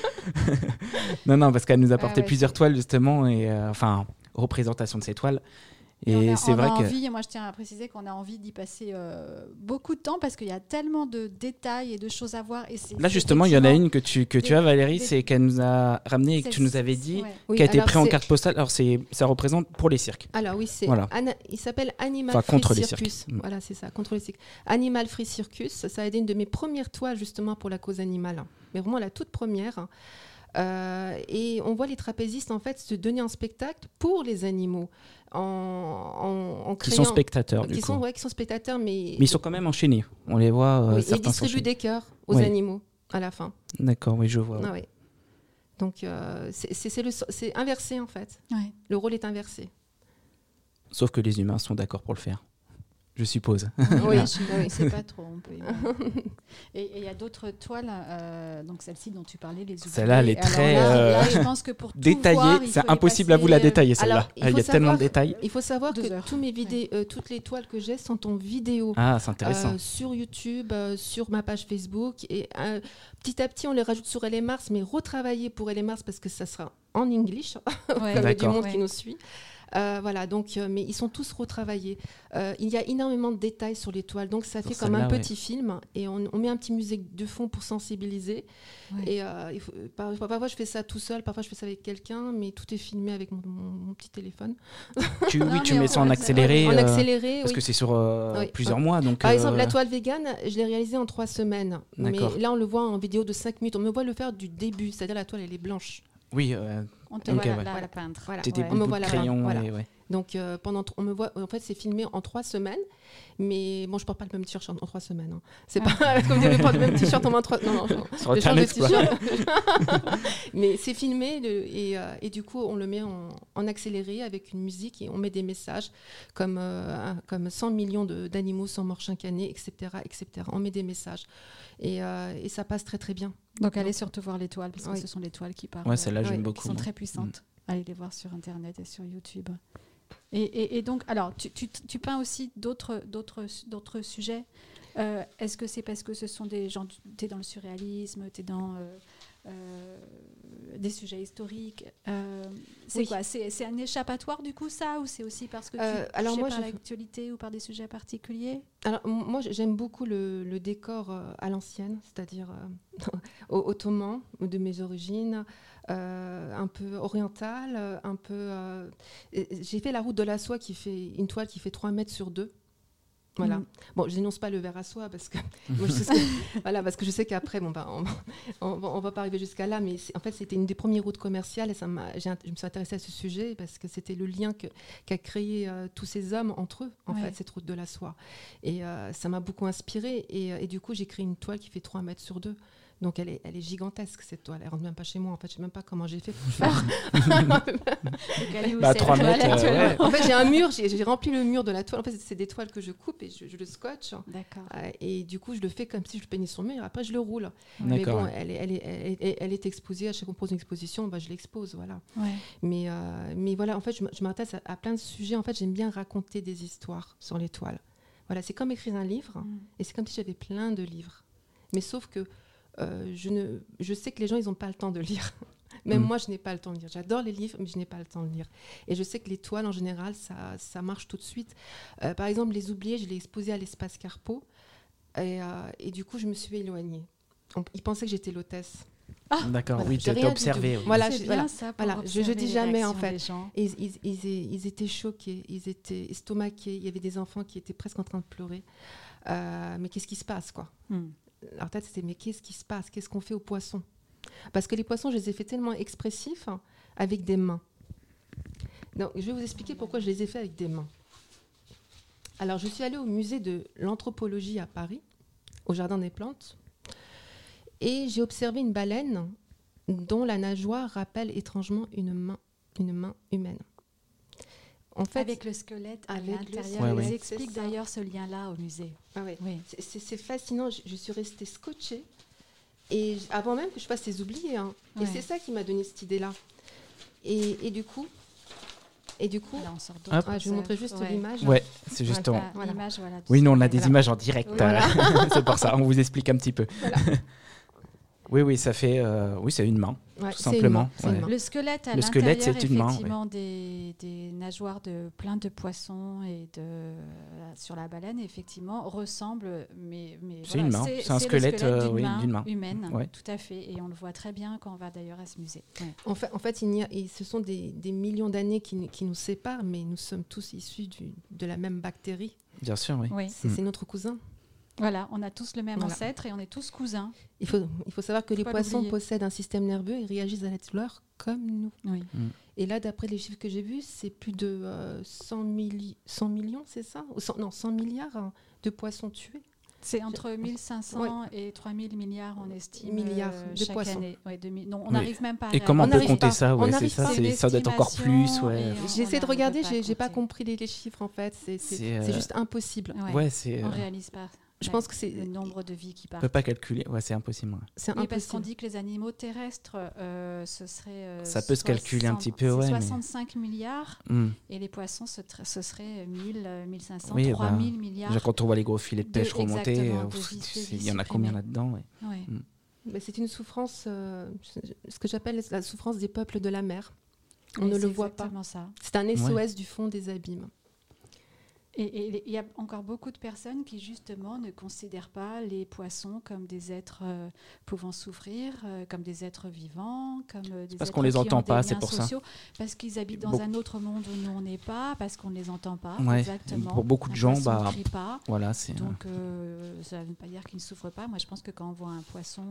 non, non, parce qu'elle nous a apporté
ouais,
plusieurs toiles justement et euh, enfin représentation de ces toiles.
Et on
Et
a-
c'est
on
vrai
a
que
envie, et moi je tiens à préciser qu'on a envie d'y passer euh, beaucoup de temps parce qu'il y a tellement de détails et de choses à voir. Et c'est-
là justement, il y en a une que tu que tu as Valérie,
des-
c'est qu'elle nous a ramené et que tu nous avais dit.
ouais.
Oui,
qui a été pris en carte postale. Alors c'est ça représente pour les cirques.
Alors oui, c'est
Voilà.
Il s'appelle Animal
Enfin,
Free
les
Circus.
cirques. Mm.
Voilà, c'est ça, contre les cirques. Animal Free Circus, ça a été une de mes premières toiles justement pour la cause animale, mais vraiment la toute première. Euh, et on voit les trapézistes en fait se donner en spectacle pour les animaux, en, en, en
Qui
créant-
sont spectateurs du
qui
sont,
ouais, qui sont spectateurs, mais,
Mais ils sont quand même enchaînés. On les voit. euh,
oui, ils distribuent des cœurs aux
Oui.
animaux à la fin.
D'accord, oui, je vois.
Ah ouais. Donc euh, c'est- inversé en fait.
Ouais.
Le rôle est inversé.
Sauf que les humains sont d'accord pour le faire. Je suppose.
Oui,
je ne sais pas trop. on peut [laughs] et il y a d'autres toiles, euh, donc celle-ci dont tu parlais, les oubliés.
Celle-là, elle est très,
là,
euh,
là, je pense que pour tout
Détaillée, c'est impossible à vous la
euh,
détailler celle-là.
il
Il y a tellement de détails.
Il faut savoir
Deux
que
heures.
tous mes vidéos, euh, toutes les toiles que j'ai sont en vidéo.
Ah, c'est intéressant.
euh, sur YouTube, euh, sur ma page Facebook. Et euh, petit à petit, on les rajoute sur LMars, mais retravailler pour LMars parce que ça sera en English,
Ouais.
y a du monde
Ouais.
qui nous suit. Euh, voilà, donc, euh, mais ils sont tous retravaillés. Euh, il y a énormément de détails sur les toiles, donc ça
Sur
fait comme un
ouais.
petit film et on, on met un petit musique de fond pour sensibiliser.
Ouais.
Et euh, il faut- par- parfois, je fais ça tout seul, parfois je fais ça avec quelqu'un, mais tout est filmé avec mon, mon- mon petit téléphone. [laughs]
Tu,
Non,
oui, tu mets
on-
ça en accéléré.
en accéléré,
Parce
oui.
que c'est sur euh,
Oui.
plusieurs mois. Donc,
Par exemple, la toile vegan, je l'ai réalisée en trois semaines. Mais là, on le voit en vidéo de 5 minutes. On me voit le faire du début, c'est-à-dire la toile, elle est blanche.
Oui, euh,
On te voit
ouais.
la, la peintre.
Voilà.
t'es des
Ouais.
On me
bouts
voit
de
là-bas,
crayon.
voilà.
et ouais.
Donc, euh, pendant, on me voit, en fait, c'est filmé en trois semaines. Mais bon, je porte pas le même t-shirt en, en trois semaines. hein. C'est
Ah.
pas [laughs] comme dire, je porte le même t-shirt en moins trois. Non, non, non.
Sur
Je change de t-shirt. [laughs] [laughs] Mais c'est filmé le- et, euh, et du coup, on le met en, en accéléré avec une musique et on met des messages comme, euh, comme 100 millions de- d'animaux sont morts chaque année, etc., etc. On met des messages. Et, euh, et ça passe très, très bien.
Donc allez surtout voir les toiles parce que
Oui.
ce sont les toiles qui parlent.
Ouais, celle-là,
Ouais,
j'aime
qui
qui
beaucoup.
sont très puissantes. Allez les voir sur Internet et sur YouTube. Et, et- et donc, alors, tu, tu- tu peins aussi d'autres sujets. Euh, Est-ce que c'est parce que ce sont des gens, tu es dans le surréalisme, tu es dans euh, euh, des sujets historiques C'est
Oui.
quoi? C'est un échappatoire du coup ça ou c'est aussi parce que tu
alors moi,
par
je-
l'actualité ou par des sujets particuliers?
Alors, moi, j'aime beaucoup le, le décor à l'ancienne, c'est-à-dire [laughs] ottoman, ou de mes origines, euh, un peu oriental, euh, un peu. euh, J'ai fait la route de la soie qui fait une toile qui fait 3 mètres sur 2. Voilà.
Mhm.
Bon, je dénonce pas le verre à soie parce que, [laughs] moi, je sais que- voilà, parce que je sais qu'après, bon, bah, on, on, va- pas arriver jusqu'à là, mais en fait, c'était une des premières routes commerciales et ça je me suis intéressée à ce sujet parce que c'était le lien qu'a créé euh, tous ces hommes entre eux, en
Ouais.
fait, cette route de la soie. Et euh, ça m'a beaucoup inspirée. Et, et du coup, j'ai créé une toile qui fait 3 mètres sur 2. Donc elle est, elle est gigantesque cette toile. Elle rentre même pas chez moi. En fait, je sais même pas comment j'ai fait [laughs] pour faire.
Donc, elle est où,
Bah,
celle
trois
que tu as
mètres, euh,
actuellement
ouais.
en fait, j'ai un mur. J'ai rempli le mur de la toile. En fait, c'est des toiles que je coupe et je, je le scotch.
D'accord.
Euh, Et du coup, je le fais comme si je peignais son mur. Après, je le roule. Mais bon, elle est, elle, est, elle, est, elle est exposée. À chaque fois qu'on pose une exposition, bah, je l'expose. Voilà.
Ouais.
Mais, euh, mais voilà, en fait, je m'intéresse à, à plein de sujets. En fait, j'aime bien raconter des histoires sur les toiles. Voilà, c'est comme écrire un livre.
Mm.
Et c'est comme si j'avais plein de livres. Mais sauf que euh, je, ne, je sais que les gens, ils n'ont pas le temps de [laughs] lire. Même
Mm.
moi, je n'ai pas le temps de lire. J'adore les livres, mais je n'ai pas le temps de lire. Et je sais que les toiles, en général, ça, ça marche tout de suite. Euh, par exemple, Les Oubliés, je l'ai exposé à l'espace Carpeau. Et, euh, et du coup, je me suis éloignée. On- ils pensaient que j'étais l'hôtesse.
D'accord,
Voilà,
oui,
j'ai
tu
rien
as
dit
observé.
du
oui.
Voilà, je- voilà.
ça.
Voilà, je- dis jamais, en fait. Et ils, ils- ils étaient choqués, ils étaient estomaqués. Il y avait des enfants qui étaient presque en train de pleurer. Euh, mais qu'est-ce qui se passe, quoi?
Hmm.
Leur tête, c'était mais qu'est-ce qui se passe? Qu'est-ce qu'on fait aux poissons? Parce que les poissons, je les ai fait tellement expressifs avec des mains. Donc, je vais vous expliquer pourquoi je les ai faits avec des mains. Alors, je suis allée au musée de l'anthropologie à Paris, au Jardin des Plantes, et j'ai observé une baleine dont la nageoire rappelle étrangement une main, une main humaine.
En fait, avec le squelette à l'intérieur. Ils expliquent d'ailleurs ce lien-là au musée.
Ah oui. C'est fascinant. Je, je, suis restée scotchée. Et avant même que je fasse les oubliés. Hein. Et c'est ça qui m'a donné cette idée-là. Et, et, du coup, et du coup,
ah,
je vais vous montrer juste l'image.
Ouais, c'est juste en... oui, nous on a des images en direct. [laughs] c'est pour ça, on vous explique un petit peu. Oui, oui, ça fait. Euh, oui, c'est une main, tout simplement.
Le squelette à l'intérieur, c'est une main. Des, des, nageoires de plein de poissons et de sur la baleine, effectivement, ressemble, mais, mais
c'est une main. C'est un squelette, euh, d'une main,
humaine, tout à fait, et on le voit très bien quand on va d'ailleurs à ce musée.
En fait, en fait, il y a, et ce sont des, des millions d'années qui, qui, nous séparent, mais nous sommes tous issus du, de la même bactérie.
Bien sûr, oui.
C'est mm. notre cousin.
Voilà, on a tous le même ancêtre et on est tous cousins.
Il faut, il faut savoir que les poissons possèdent un système nerveux et réagissent à la douleur comme nous. Mm. Et là, d'après les chiffres que j'ai vus, c'est plus de 100, euh, 100, millions, c'est ça? Non, 100 milliards hein, de poissons tués.
C'est entre 1500 et 3000 milliards, on estime.
Milliards euh, de poissons.
Année. non, on n'arrive même pas
à Et comment on, peut compter ça? Ouais, c'est ça, ça doit être encore plus. Ouais.
J'ai essayé de regarder, j'ai pas compris les, chiffres en fait. C'est euh, juste impossible.
Ouais,
on réalise pas.
Je pense que c'est
le nombre de vies qui partent.
On peut pas calculer, ouais, c'est impossible.
C'est impossible. parce qu'on dit que les animaux terrestres, euh, ce serait. Euh,
ça peut se calculer un petit peu, ouais.
65 milliards hmm. et les poissons, ce, ce serait 1000, 1500, oui, 3000 bah, milliards.
Quand on voit les gros filets de pêche remonter, euh, il y en a combien là-dedans
ouais?
Hmm. C'est une souffrance, ce que j'appelle la souffrance des peuples de la mer. On ne le voit pas. C'est un SOS du fond des abîmes.
Et il y a encore beaucoup de personnes qui justement ne considèrent pas les poissons comme des êtres euh, pouvant souffrir, euh, comme des êtres vivants, comme euh, des
parce qu'on les entend pas, c'est pour ça.
Parce qu'ils habitent dans un autre monde où nous on n'est pas, parce qu'on ne les entend pas. Exactement.
Pour beaucoup de gens, bah,
pas.
voilà, c'est.
Donc ça ne veut pas dire qu'ils ne souffrent pas. Moi, je pense que quand on voit un poisson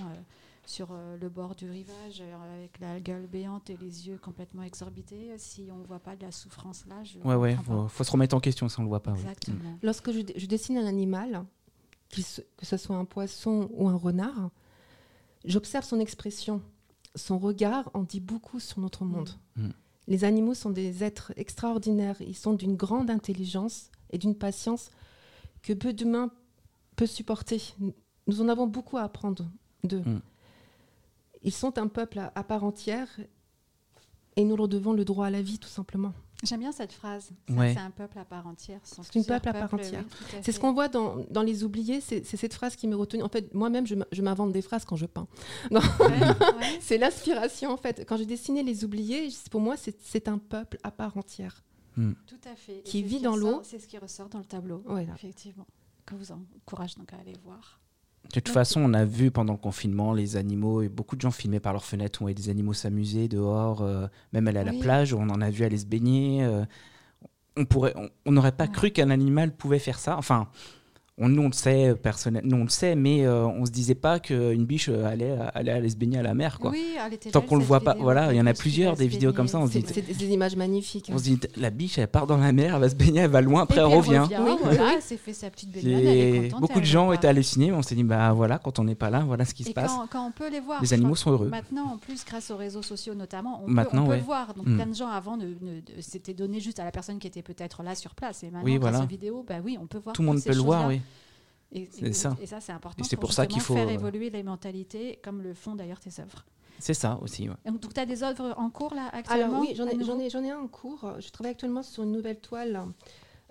sur euh, le bord du rivage euh, avec la gueule béante et les yeux complètement exorbités. Si on ne voit pas de la souffrance là, je
ouais, ouais, faut, faut, se remettre en question si on ne le voit pas.
Exactement. Mm.
Lorsque je, dessine un animal, que ce soit un poisson ou un renard, j'observe son expression. Son regard en dit beaucoup sur notre monde. Mm. Mm. Les animaux sont des êtres extraordinaires. Ils sont d'une grande intelligence et d'une patience que peu d'humains peuvent supporter. Nous en avons beaucoup à apprendre d'eux ils sont un peuple à, part entière et nous leur devons le droit à la vie, tout simplement.
J'aime bien cette phrase. C'est un peuple à part entière.
C'est un peuple à part entière. c'est ce qu'on voit dans, dans, Les Oubliés. C'est cette phrase qui me retenue. En fait, moi-même, je m'invente des phrases quand je peins. [laughs] [laughs] c'est l'inspiration, en fait. Quand j'ai dessiné Les Oubliés, pour moi, c'est un peuple à part entière.
Hmm. Tout à fait.
Qui vit dans l'eau.
C'est ce qui ressort dans le tableau. Effectivement. Que vous encourage donc à aller voir.
De toute façon, on a vu pendant le confinement les animaux, et beaucoup de gens filmaient par leurs fenêtres, on voyait des animaux s'amuser dehors, euh, même aller à la plage, on en a vu aller se baigner. Euh, on pourrait, on n'aurait pas cru qu'un animal pouvait faire ça. Enfin, nous, on le sait, euh, personnel, nous, on le sait, mais euh, on se disait pas qu'une biche euh, allait, allait, aller se baigner à la mer. Quoi.
Oui,
Tant qu'on le voit pas, voilà, il y en a plusieurs des vidéos comme ça. On
c'est des, images magnifiques.
On se dit, la biche, elle part dans la mer, elle va se baigner, elle va loin, après elle revient.
oui, voilà, elle s'est fait sa petite baignade. Elle est
beaucoup de gens étaient hallucinés, on s'est dit, bah voilà, quand on n'est pas là, voilà ce qui se passe.
Quand on peut les voir.
Les animaux sont heureux.
Maintenant, en plus, grâce aux réseaux sociaux notamment, on peut le voir. Donc mm. plein de gens avant, c'était donné juste à la personne qui était peut-être là sur place. Et maintenant, grâce aux vidéos, bah oui, on peut voir.
Tout le monde peut le voir, oui.
Et, ça. et ça, c'est important. C'est pour, ça qu'il faut faire euh, évoluer les mentalités, comme le font d'ailleurs tes œuvres.
C'est ça aussi.
Donc, tu as des œuvres en cours là actuellement
Alors, oui, j'en ai, j'en, ai, j'en ai un en cours. Je travaille actuellement sur une nouvelle toile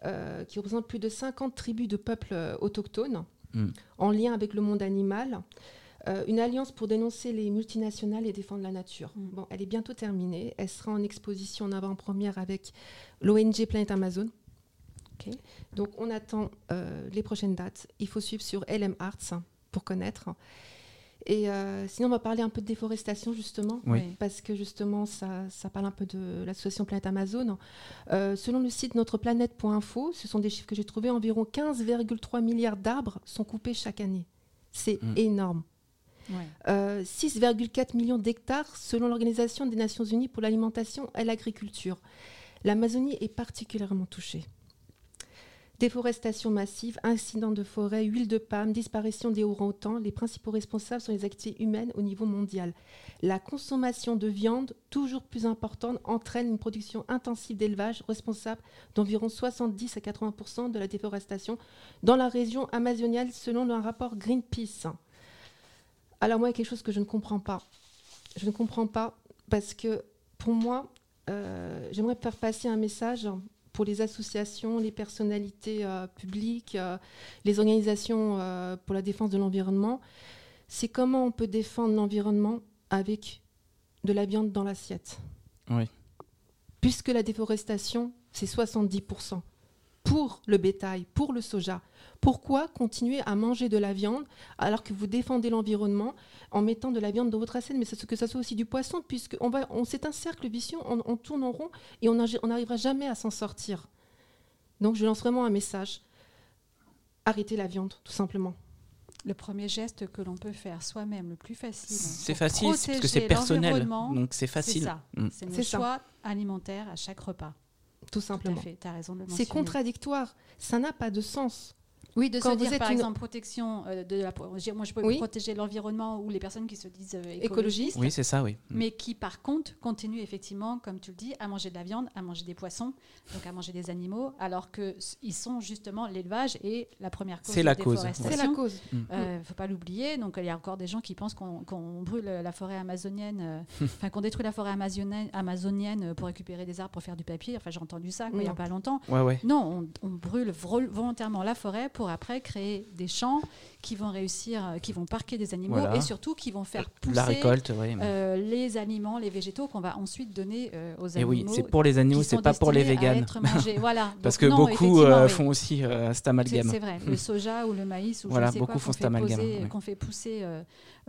euh, qui représente plus de 50 tribus de peuples euh, autochtones hmm. en lien avec le monde animal. une alliance pour dénoncer les multinationales et défendre la nature. Hmm. Bon, elle est bientôt terminée. Elle sera en exposition en avant-première avec l'ONG Planète Amazon. Donc on attend euh, les prochaines dates. Il faut suivre sur LM Arts pour connaître. Et euh, sinon, on va parler un peu de déforestation, justement, parce que justement, ça, parle un peu de l'association Planète Amazon. Euh, selon le site notrePlanète.info, ce sont des chiffres que j'ai trouvés, environ 15,3 milliards d'arbres sont coupés chaque année. C'est mm. énorme. Ouais. 6,4 millions d'hectares selon l'Organisation des Nations Unies pour l'alimentation et l'agriculture. L'Amazonie est particulièrement touchée. Déforestation massive, incidents de forêt, huile de palme, disparition des orang-outans, les principaux responsables sont les activités humaines au niveau mondial. La consommation de viande, toujours plus importante, entraîne une production intensive d'élevage responsable d'environ 70 à 80% de la déforestation dans la région amazonienne selon un rapport Greenpeace. Alors moi, il y a quelque chose que je ne comprends pas. Je ne comprends pas parce que pour moi, euh, j'aimerais faire passer un message pour les associations, les personnalités euh, publiques, euh, les organisations euh, pour la défense de l'environnement, c'est comment on peut défendre l'environnement avec de la viande dans l'assiette.
Oui.
Puisque la déforestation, c'est 70% pour le bétail, pour le soja. Pourquoi continuer à manger de la viande alors que vous défendez l'environnement en mettant de la viande dans votre assiette, mais que ça soit aussi du poisson, puisque on va, on, c'est un cercle vicieux, on, tourne en rond et on n'arrivera jamais à s'en sortir. Donc je lance vraiment un message. Arrêtez la viande, tout simplement.
Le premier geste que l'on peut faire soi-même, le plus facile.
C'est facile, parce que c'est personnel. Donc c'est facile.
C'est ça. Mm. C'est le choix alimentaire à chaque repas.
Tout simplement.
Tu as raison de le
C'est contradictoire. Ça n'a pas de sens.
Oui, de se dire par exemple protection euh, de la. Moi, je peux protéger l'environnement ou les personnes qui se disent euh, écologistes.
Oui, c'est ça, oui.
Mm. Mais qui, par contre, continuent effectivement, comme tu le dis, à manger de la viande, à manger des poissons, donc à manger des animaux, alors que ils sont justement l'élevage et la première cause.
C'est la cause.
C'est la cause.
Il ne euh, faut pas l'oublier. Donc, il y a encore des gens qui pensent qu'on brûle la forêt amazonienne, [laughs] enfin qu'on détruit la forêt amazonienne, amazonienne pour récupérer des arbres pour faire du papier. Enfin, j'ai entendu ça il n'y a pas longtemps.
Ouais, ouais.
Non, on, on brûle volontairement la forêt pour après créer des champs qui vont réussir, euh, qui vont parquer des animaux et surtout qui vont faire pousser
la récolte,
euh, les aliments, les végétaux qu'on va ensuite donner euh, aux animaux.
Et oui, c'est pour les animaux, c'est pas pour les véganes. [laughs]
voilà.
Parce que beaucoup font aussi cet amalgame.
C'est vrai, le [laughs] soja ou le maïs ou
voilà,
je sais
beaucoup
quoi. Qu'on fait pousser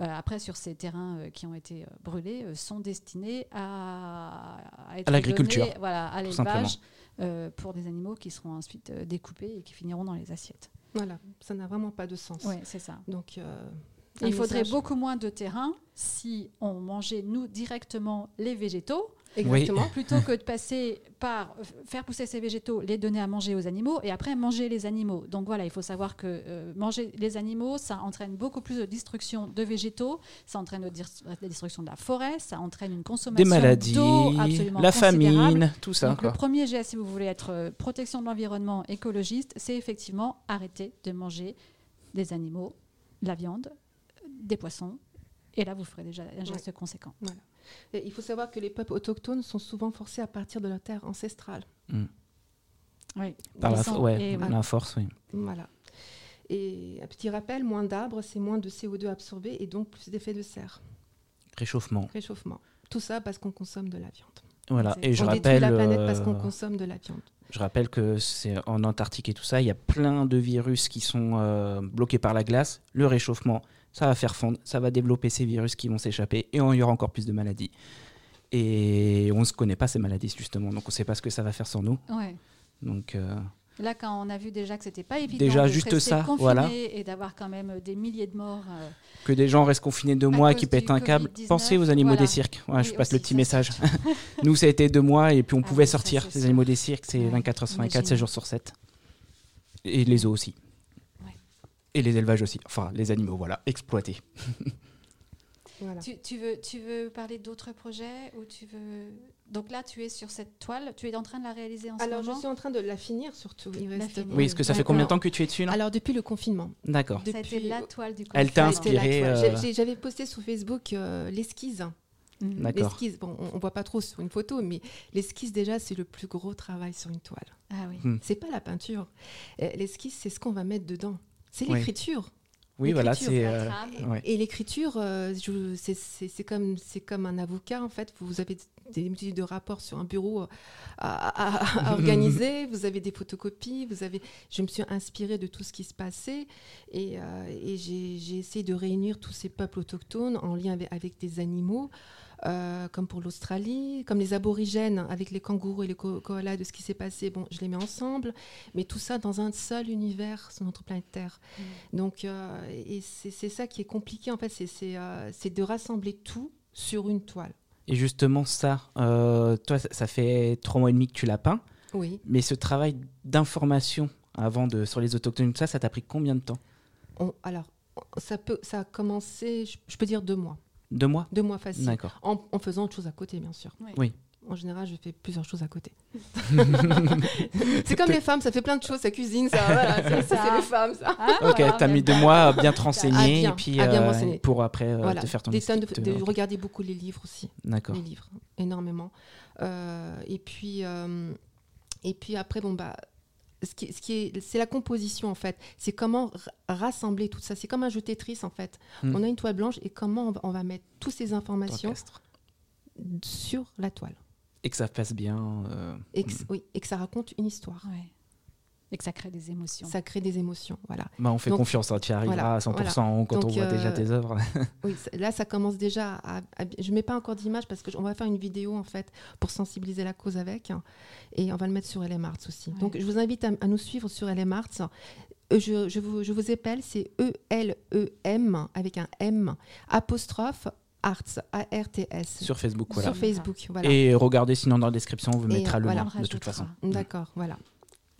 après sur ces terrains qui ont été brûlés sont destinés à,
à, à l'agriculture,
voilà, à l'élevage. pour des animaux qui seront ensuite découpés et qui finiront dans les assiettes.
Voilà, ça n'a vraiment pas de sens.
Oui, c'est ça.
Donc, euh,
il faudrait beaucoup moins de terrain si on mangeait, nous, directement les végétaux.
Exactement.
Plutôt que de passer par faire pousser ces végétaux, les donner à manger aux animaux et après manger les animaux. Donc voilà, il faut savoir que euh, manger les animaux, ça entraîne beaucoup plus de destruction de végétaux, ça entraîne la destruction de la forêt, ça entraîne une consommation
des maladies, la famine, tout ça.
Donc, le premier geste, si vous voulez être euh, protection de l'environnement écologiste, c'est effectivement arrêter de manger des animaux, de la viande, des poissons. Et là, vous ferez déjà un geste conséquent.
Et il faut savoir que les peuples autochtones sont souvent forcés à partir de leur terre ancestrale.
Hmm.
Oui.
Par la, force, oui.
Voilà. Et un petit rappel, moins d'arbres, c'est moins de CO2 absorbé et donc plus d'effet de serre.
Réchauffement.
Réchauffement. Tout ça parce qu'on consomme de la viande.
Voilà. Et je
on
rappelle.
la planète parce qu'on euh, consomme de la viande.
Je rappelle que c'est en Antarctique et tout ça, il y a plein de virus qui sont euh, bloqués par la glace. Le réchauffement, ça va faire fondre, ça va développer ces virus qui vont s'échapper et il y aura encore plus de maladies. Et on ne se connaît pas ces maladies justement, donc on ne sait pas ce que ça va faire sur nous.
Ouais.
Donc euh,
là, quand on a vu déjà que c'était pas évident
déjà
de
juste ça, voilà,
et d'avoir quand même des milliers de morts, euh,
que des gens restent confinés deux mois et qui pètent un câble, pensez aux animaux des cirques. je passe le petit message. [laughs] nous, ça a été deux mois et puis on ah pouvait sortir. Les animaux des cirques, c'est 24 h sur 24, 7 jours sur 7. Et les eaux aussi. Et les élevages aussi. Enfin, les animaux, voilà, exploités. [laughs]
Tu, veux, tu veux parler d'autres projets ou tu veux... Donc là, tu es sur cette toile, tu es en train de la réaliser en
ce
moment
Alors, je suis en train de la finir surtout.
Oui, est-ce que ça fait combien de temps que tu es dessus là
Alors, depuis le confinement.
D'accord.
Ça a été la toile du
Elle t'a inspiré euh,
J'avais posté sur Facebook euh, l'esquisse.
Mhm.
L'esquisse, bon, on, ne voit pas trop sur une photo, mais l'esquisse déjà, c'est le plus gros travail sur une toile.
Ah oui.
Hmm.
C'est pas la peinture. Euh, l'esquisse, c'est ce qu'on va mettre dedans. C'est l'écriture.
Oui, voilà, c'est.
Et l'écriture, c'est comme, comme un avocat, en fait. Vous avez des multitudes de rapports sur un bureau à, [laughs] organiser. vous avez des photocopies. Vous avez. Je me suis inspirée de tout ce qui se passait et, et j'ai essayé de réunir tous ces peuples autochtones en lien avec, avec des animaux. Euh, comme pour l'Australie, comme les aborigènes avec les kangourous et les koalas de ce qui s'est passé. Bon, je les mets ensemble, mais tout ça dans un seul univers sur notre planète Terre. Mm. Donc, euh, et c'est ça qui est compliqué en fait, euh, c'est de rassembler tout sur une toile.
Et justement, ça, toi, ça fait trois mois et demi que tu l'as peint.
Oui.
Mais ce travail d'information avant de sur les autochtones, ça, ça t'a pris combien de temps?
Alors, ça peut, ça a commencé, je peux dire deux mois.
Deux mois
Deux mois facile.
D'accord.
En, en, faisant autre chose à côté, bien sûr.
Oui.
En général, je fais plusieurs choses à côté. [laughs] c'est comme les femmes, ça fait plein de choses, ça cuisine, ça, voilà, [laughs] ça, c'est les femmes, ça.
Ah, ok, tu as mis deux mois à bien te renseigner et puis euh, pour après euh, te faire ton
Des tonnes de, de regarder beaucoup les livres aussi.
D'accord.
Les livres, énormément. Euh, et puis, et puis après, bon bah, ce qui, ce qui est, c'est la composition en fait. C'est comment rassembler tout ça. C'est comme un jeu Tetris en fait. Hmm. On a une toile blanche et comment on va, mettre toutes ces informations sur la toile.
Et que ça passe bien.
Euh, et que, hmm. Oui, et que ça raconte une histoire.
Et que ça crée des émotions.
Ça crée des émotions, voilà.
Bah, on fait confiance, hein, tu y arriveras à 100% quand on voit déjà euh, tes œuvres. [laughs]
oui, là, ça commence déjà à... je ne mets pas encore d'image parce qu'on va faire une vidéo, en fait, pour sensibiliser la cause avec. et on va le mettre sur LM Arts aussi. Donc, je vous invite à, nous suivre sur LM Arts. Euh, je, je, vous, je vous appelle, c'est E-L-E-M, avec un M, apostrophe, Arts, A-R-T-S.
Sur Facebook, voilà.
Sur Facebook, voilà.
Et regardez, sinon dans la description, on vous mettra le lien, de toute façon.
D'accord, voilà.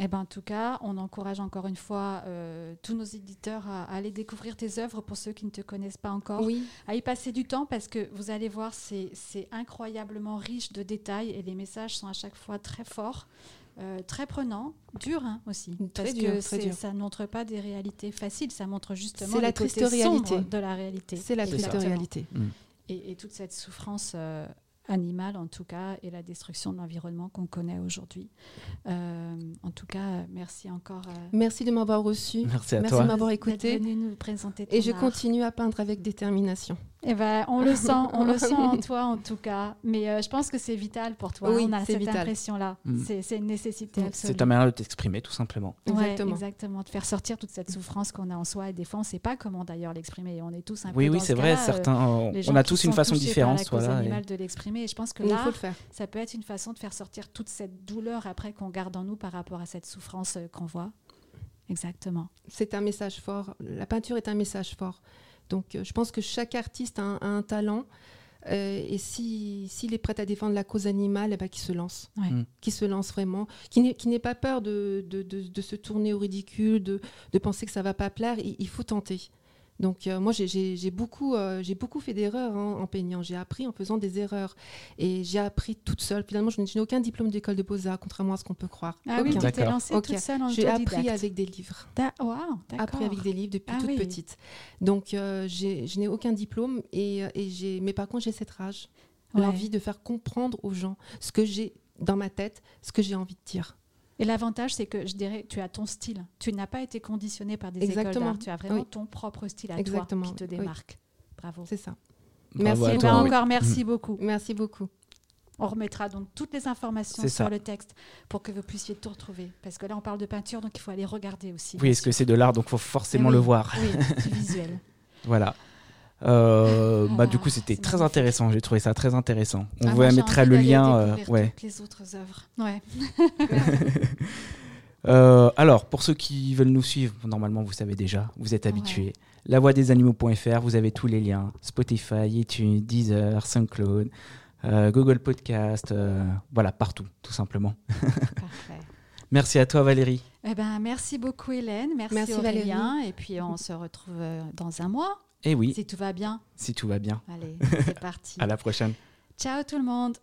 Eh ben, en tout cas, on encourage encore une fois euh, tous nos éditeurs à, aller découvrir tes œuvres pour ceux qui ne te connaissent pas encore,
oui.
à y passer du temps parce que vous allez voir, c'est incroyablement riche de détails et les messages sont à chaque fois très forts. Euh, très prenants, durs hein, aussi,
très
parce
dur,
que
ça
ne montre pas des réalités faciles, ça montre justement
la triste réalité
de la réalité.
C'est la triste réalité.
Mm.
Et, et, toute cette souffrance euh, animale en tout cas et la destruction de l'environnement qu'on connaît aujourd'hui. Euh, en tout cas, merci encore. Euh,
merci de m'avoir reçu.
Merci à
merci
toi.
de m'avoir écouté.
nous présenter
et je continue à peindre avec détermination.
Eh ben, on le sent, [laughs] on le sent en toi en tout cas. Mais euh, je pense que c'est vital pour toi.
Oui,
on a cette
impression-là.
Mm. C'est une nécessité absolue.
C'est ta manière de t'exprimer, tout simplement.
exactement. exactement. De faire sortir toute cette souffrance qu'on a en soi. Et des fois, on ne sait pas comment d'ailleurs l'exprimer. On est tous un
oui,
peu.
Oui, oui, c'est vrai. Certains, on a tous une façon différente.
C'est voilà, et... de l'exprimer. Et je pense que là, ça peut être une façon de faire sortir toute cette douleur après qu'on garde en nous par rapport à cette souffrance euh, qu'on voit. Exactement.
C'est un message fort. La peinture est un message fort. Donc euh, je pense que chaque artiste a un, talent. Euh, et s'il est prêt à défendre la cause animale, eh ben, qu'il se lance.
Mm.
Qu'il se lance vraiment. Qui n'ait pas peur de, de, se tourner au ridicule, de, penser que ça va pas plaire. il faut tenter. Donc euh, moi, j'ai beaucoup, euh, beaucoup fait d'erreurs hein, en peignant. J'ai appris en faisant des erreurs. Et j'ai appris toute seule. Finalement, je n'ai aucun diplôme d'école de beaux-arts, contrairement à ce qu'on peut croire.
Ah oui, tu t'es lancée toute seule en
J'ai appris avec des livres.
Wow,
appris avec des livres depuis ah toute petite. Donc euh, je n'ai aucun diplôme. Et, et mais par contre, j'ai cette rage. L'envie de faire comprendre aux gens ce que j'ai dans ma tête, ce que j'ai envie de dire.
Et l'avantage, c'est que je dirais, tu as ton style. Tu n'as pas été conditionné par des écoles d'art. Tu as vraiment ton propre style à
Exactement.
toi qui te démarque. Bravo.
C'est ça.
merci. À toi, encore, merci beaucoup.
Merci beaucoup.
On remettra donc toutes les informations sur le texte pour que vous puissiez tout retrouver. Parce que là, on parle de peinture, donc il faut aller regarder aussi.
Oui, est-ce que c'est de l'art, donc il faut forcément
le
voir.
Oui, c'est visuel. [laughs]
voilà. Euh, bah, du coup, c'était très intéressant. J'ai trouvé ça très intéressant. On
ah,
vous mettra le lien. Euh, ouais.
Toutes les autres œuvres. Ouais. [laughs]
euh, alors, pour ceux qui veulent nous suivre, normalement, vous savez déjà, vous êtes habitués. Ouais. Lavoidesanimaux.fr, vous avez tous les liens Spotify, iTunes, Deezer, SoundCloud, euh, Google Podcast, euh, voilà, partout, tout simplement.
Parfait. [laughs]
Merci à toi, Valérie.
Eh ben, merci beaucoup, Hélène. Merci,
merci
Aurélien. Et puis, on se retrouve dans un mois.
Et eh oui.
Si tout va bien.
Si tout va bien.
Allez, c'est [laughs] parti.
à la prochaine.
Ciao tout le monde.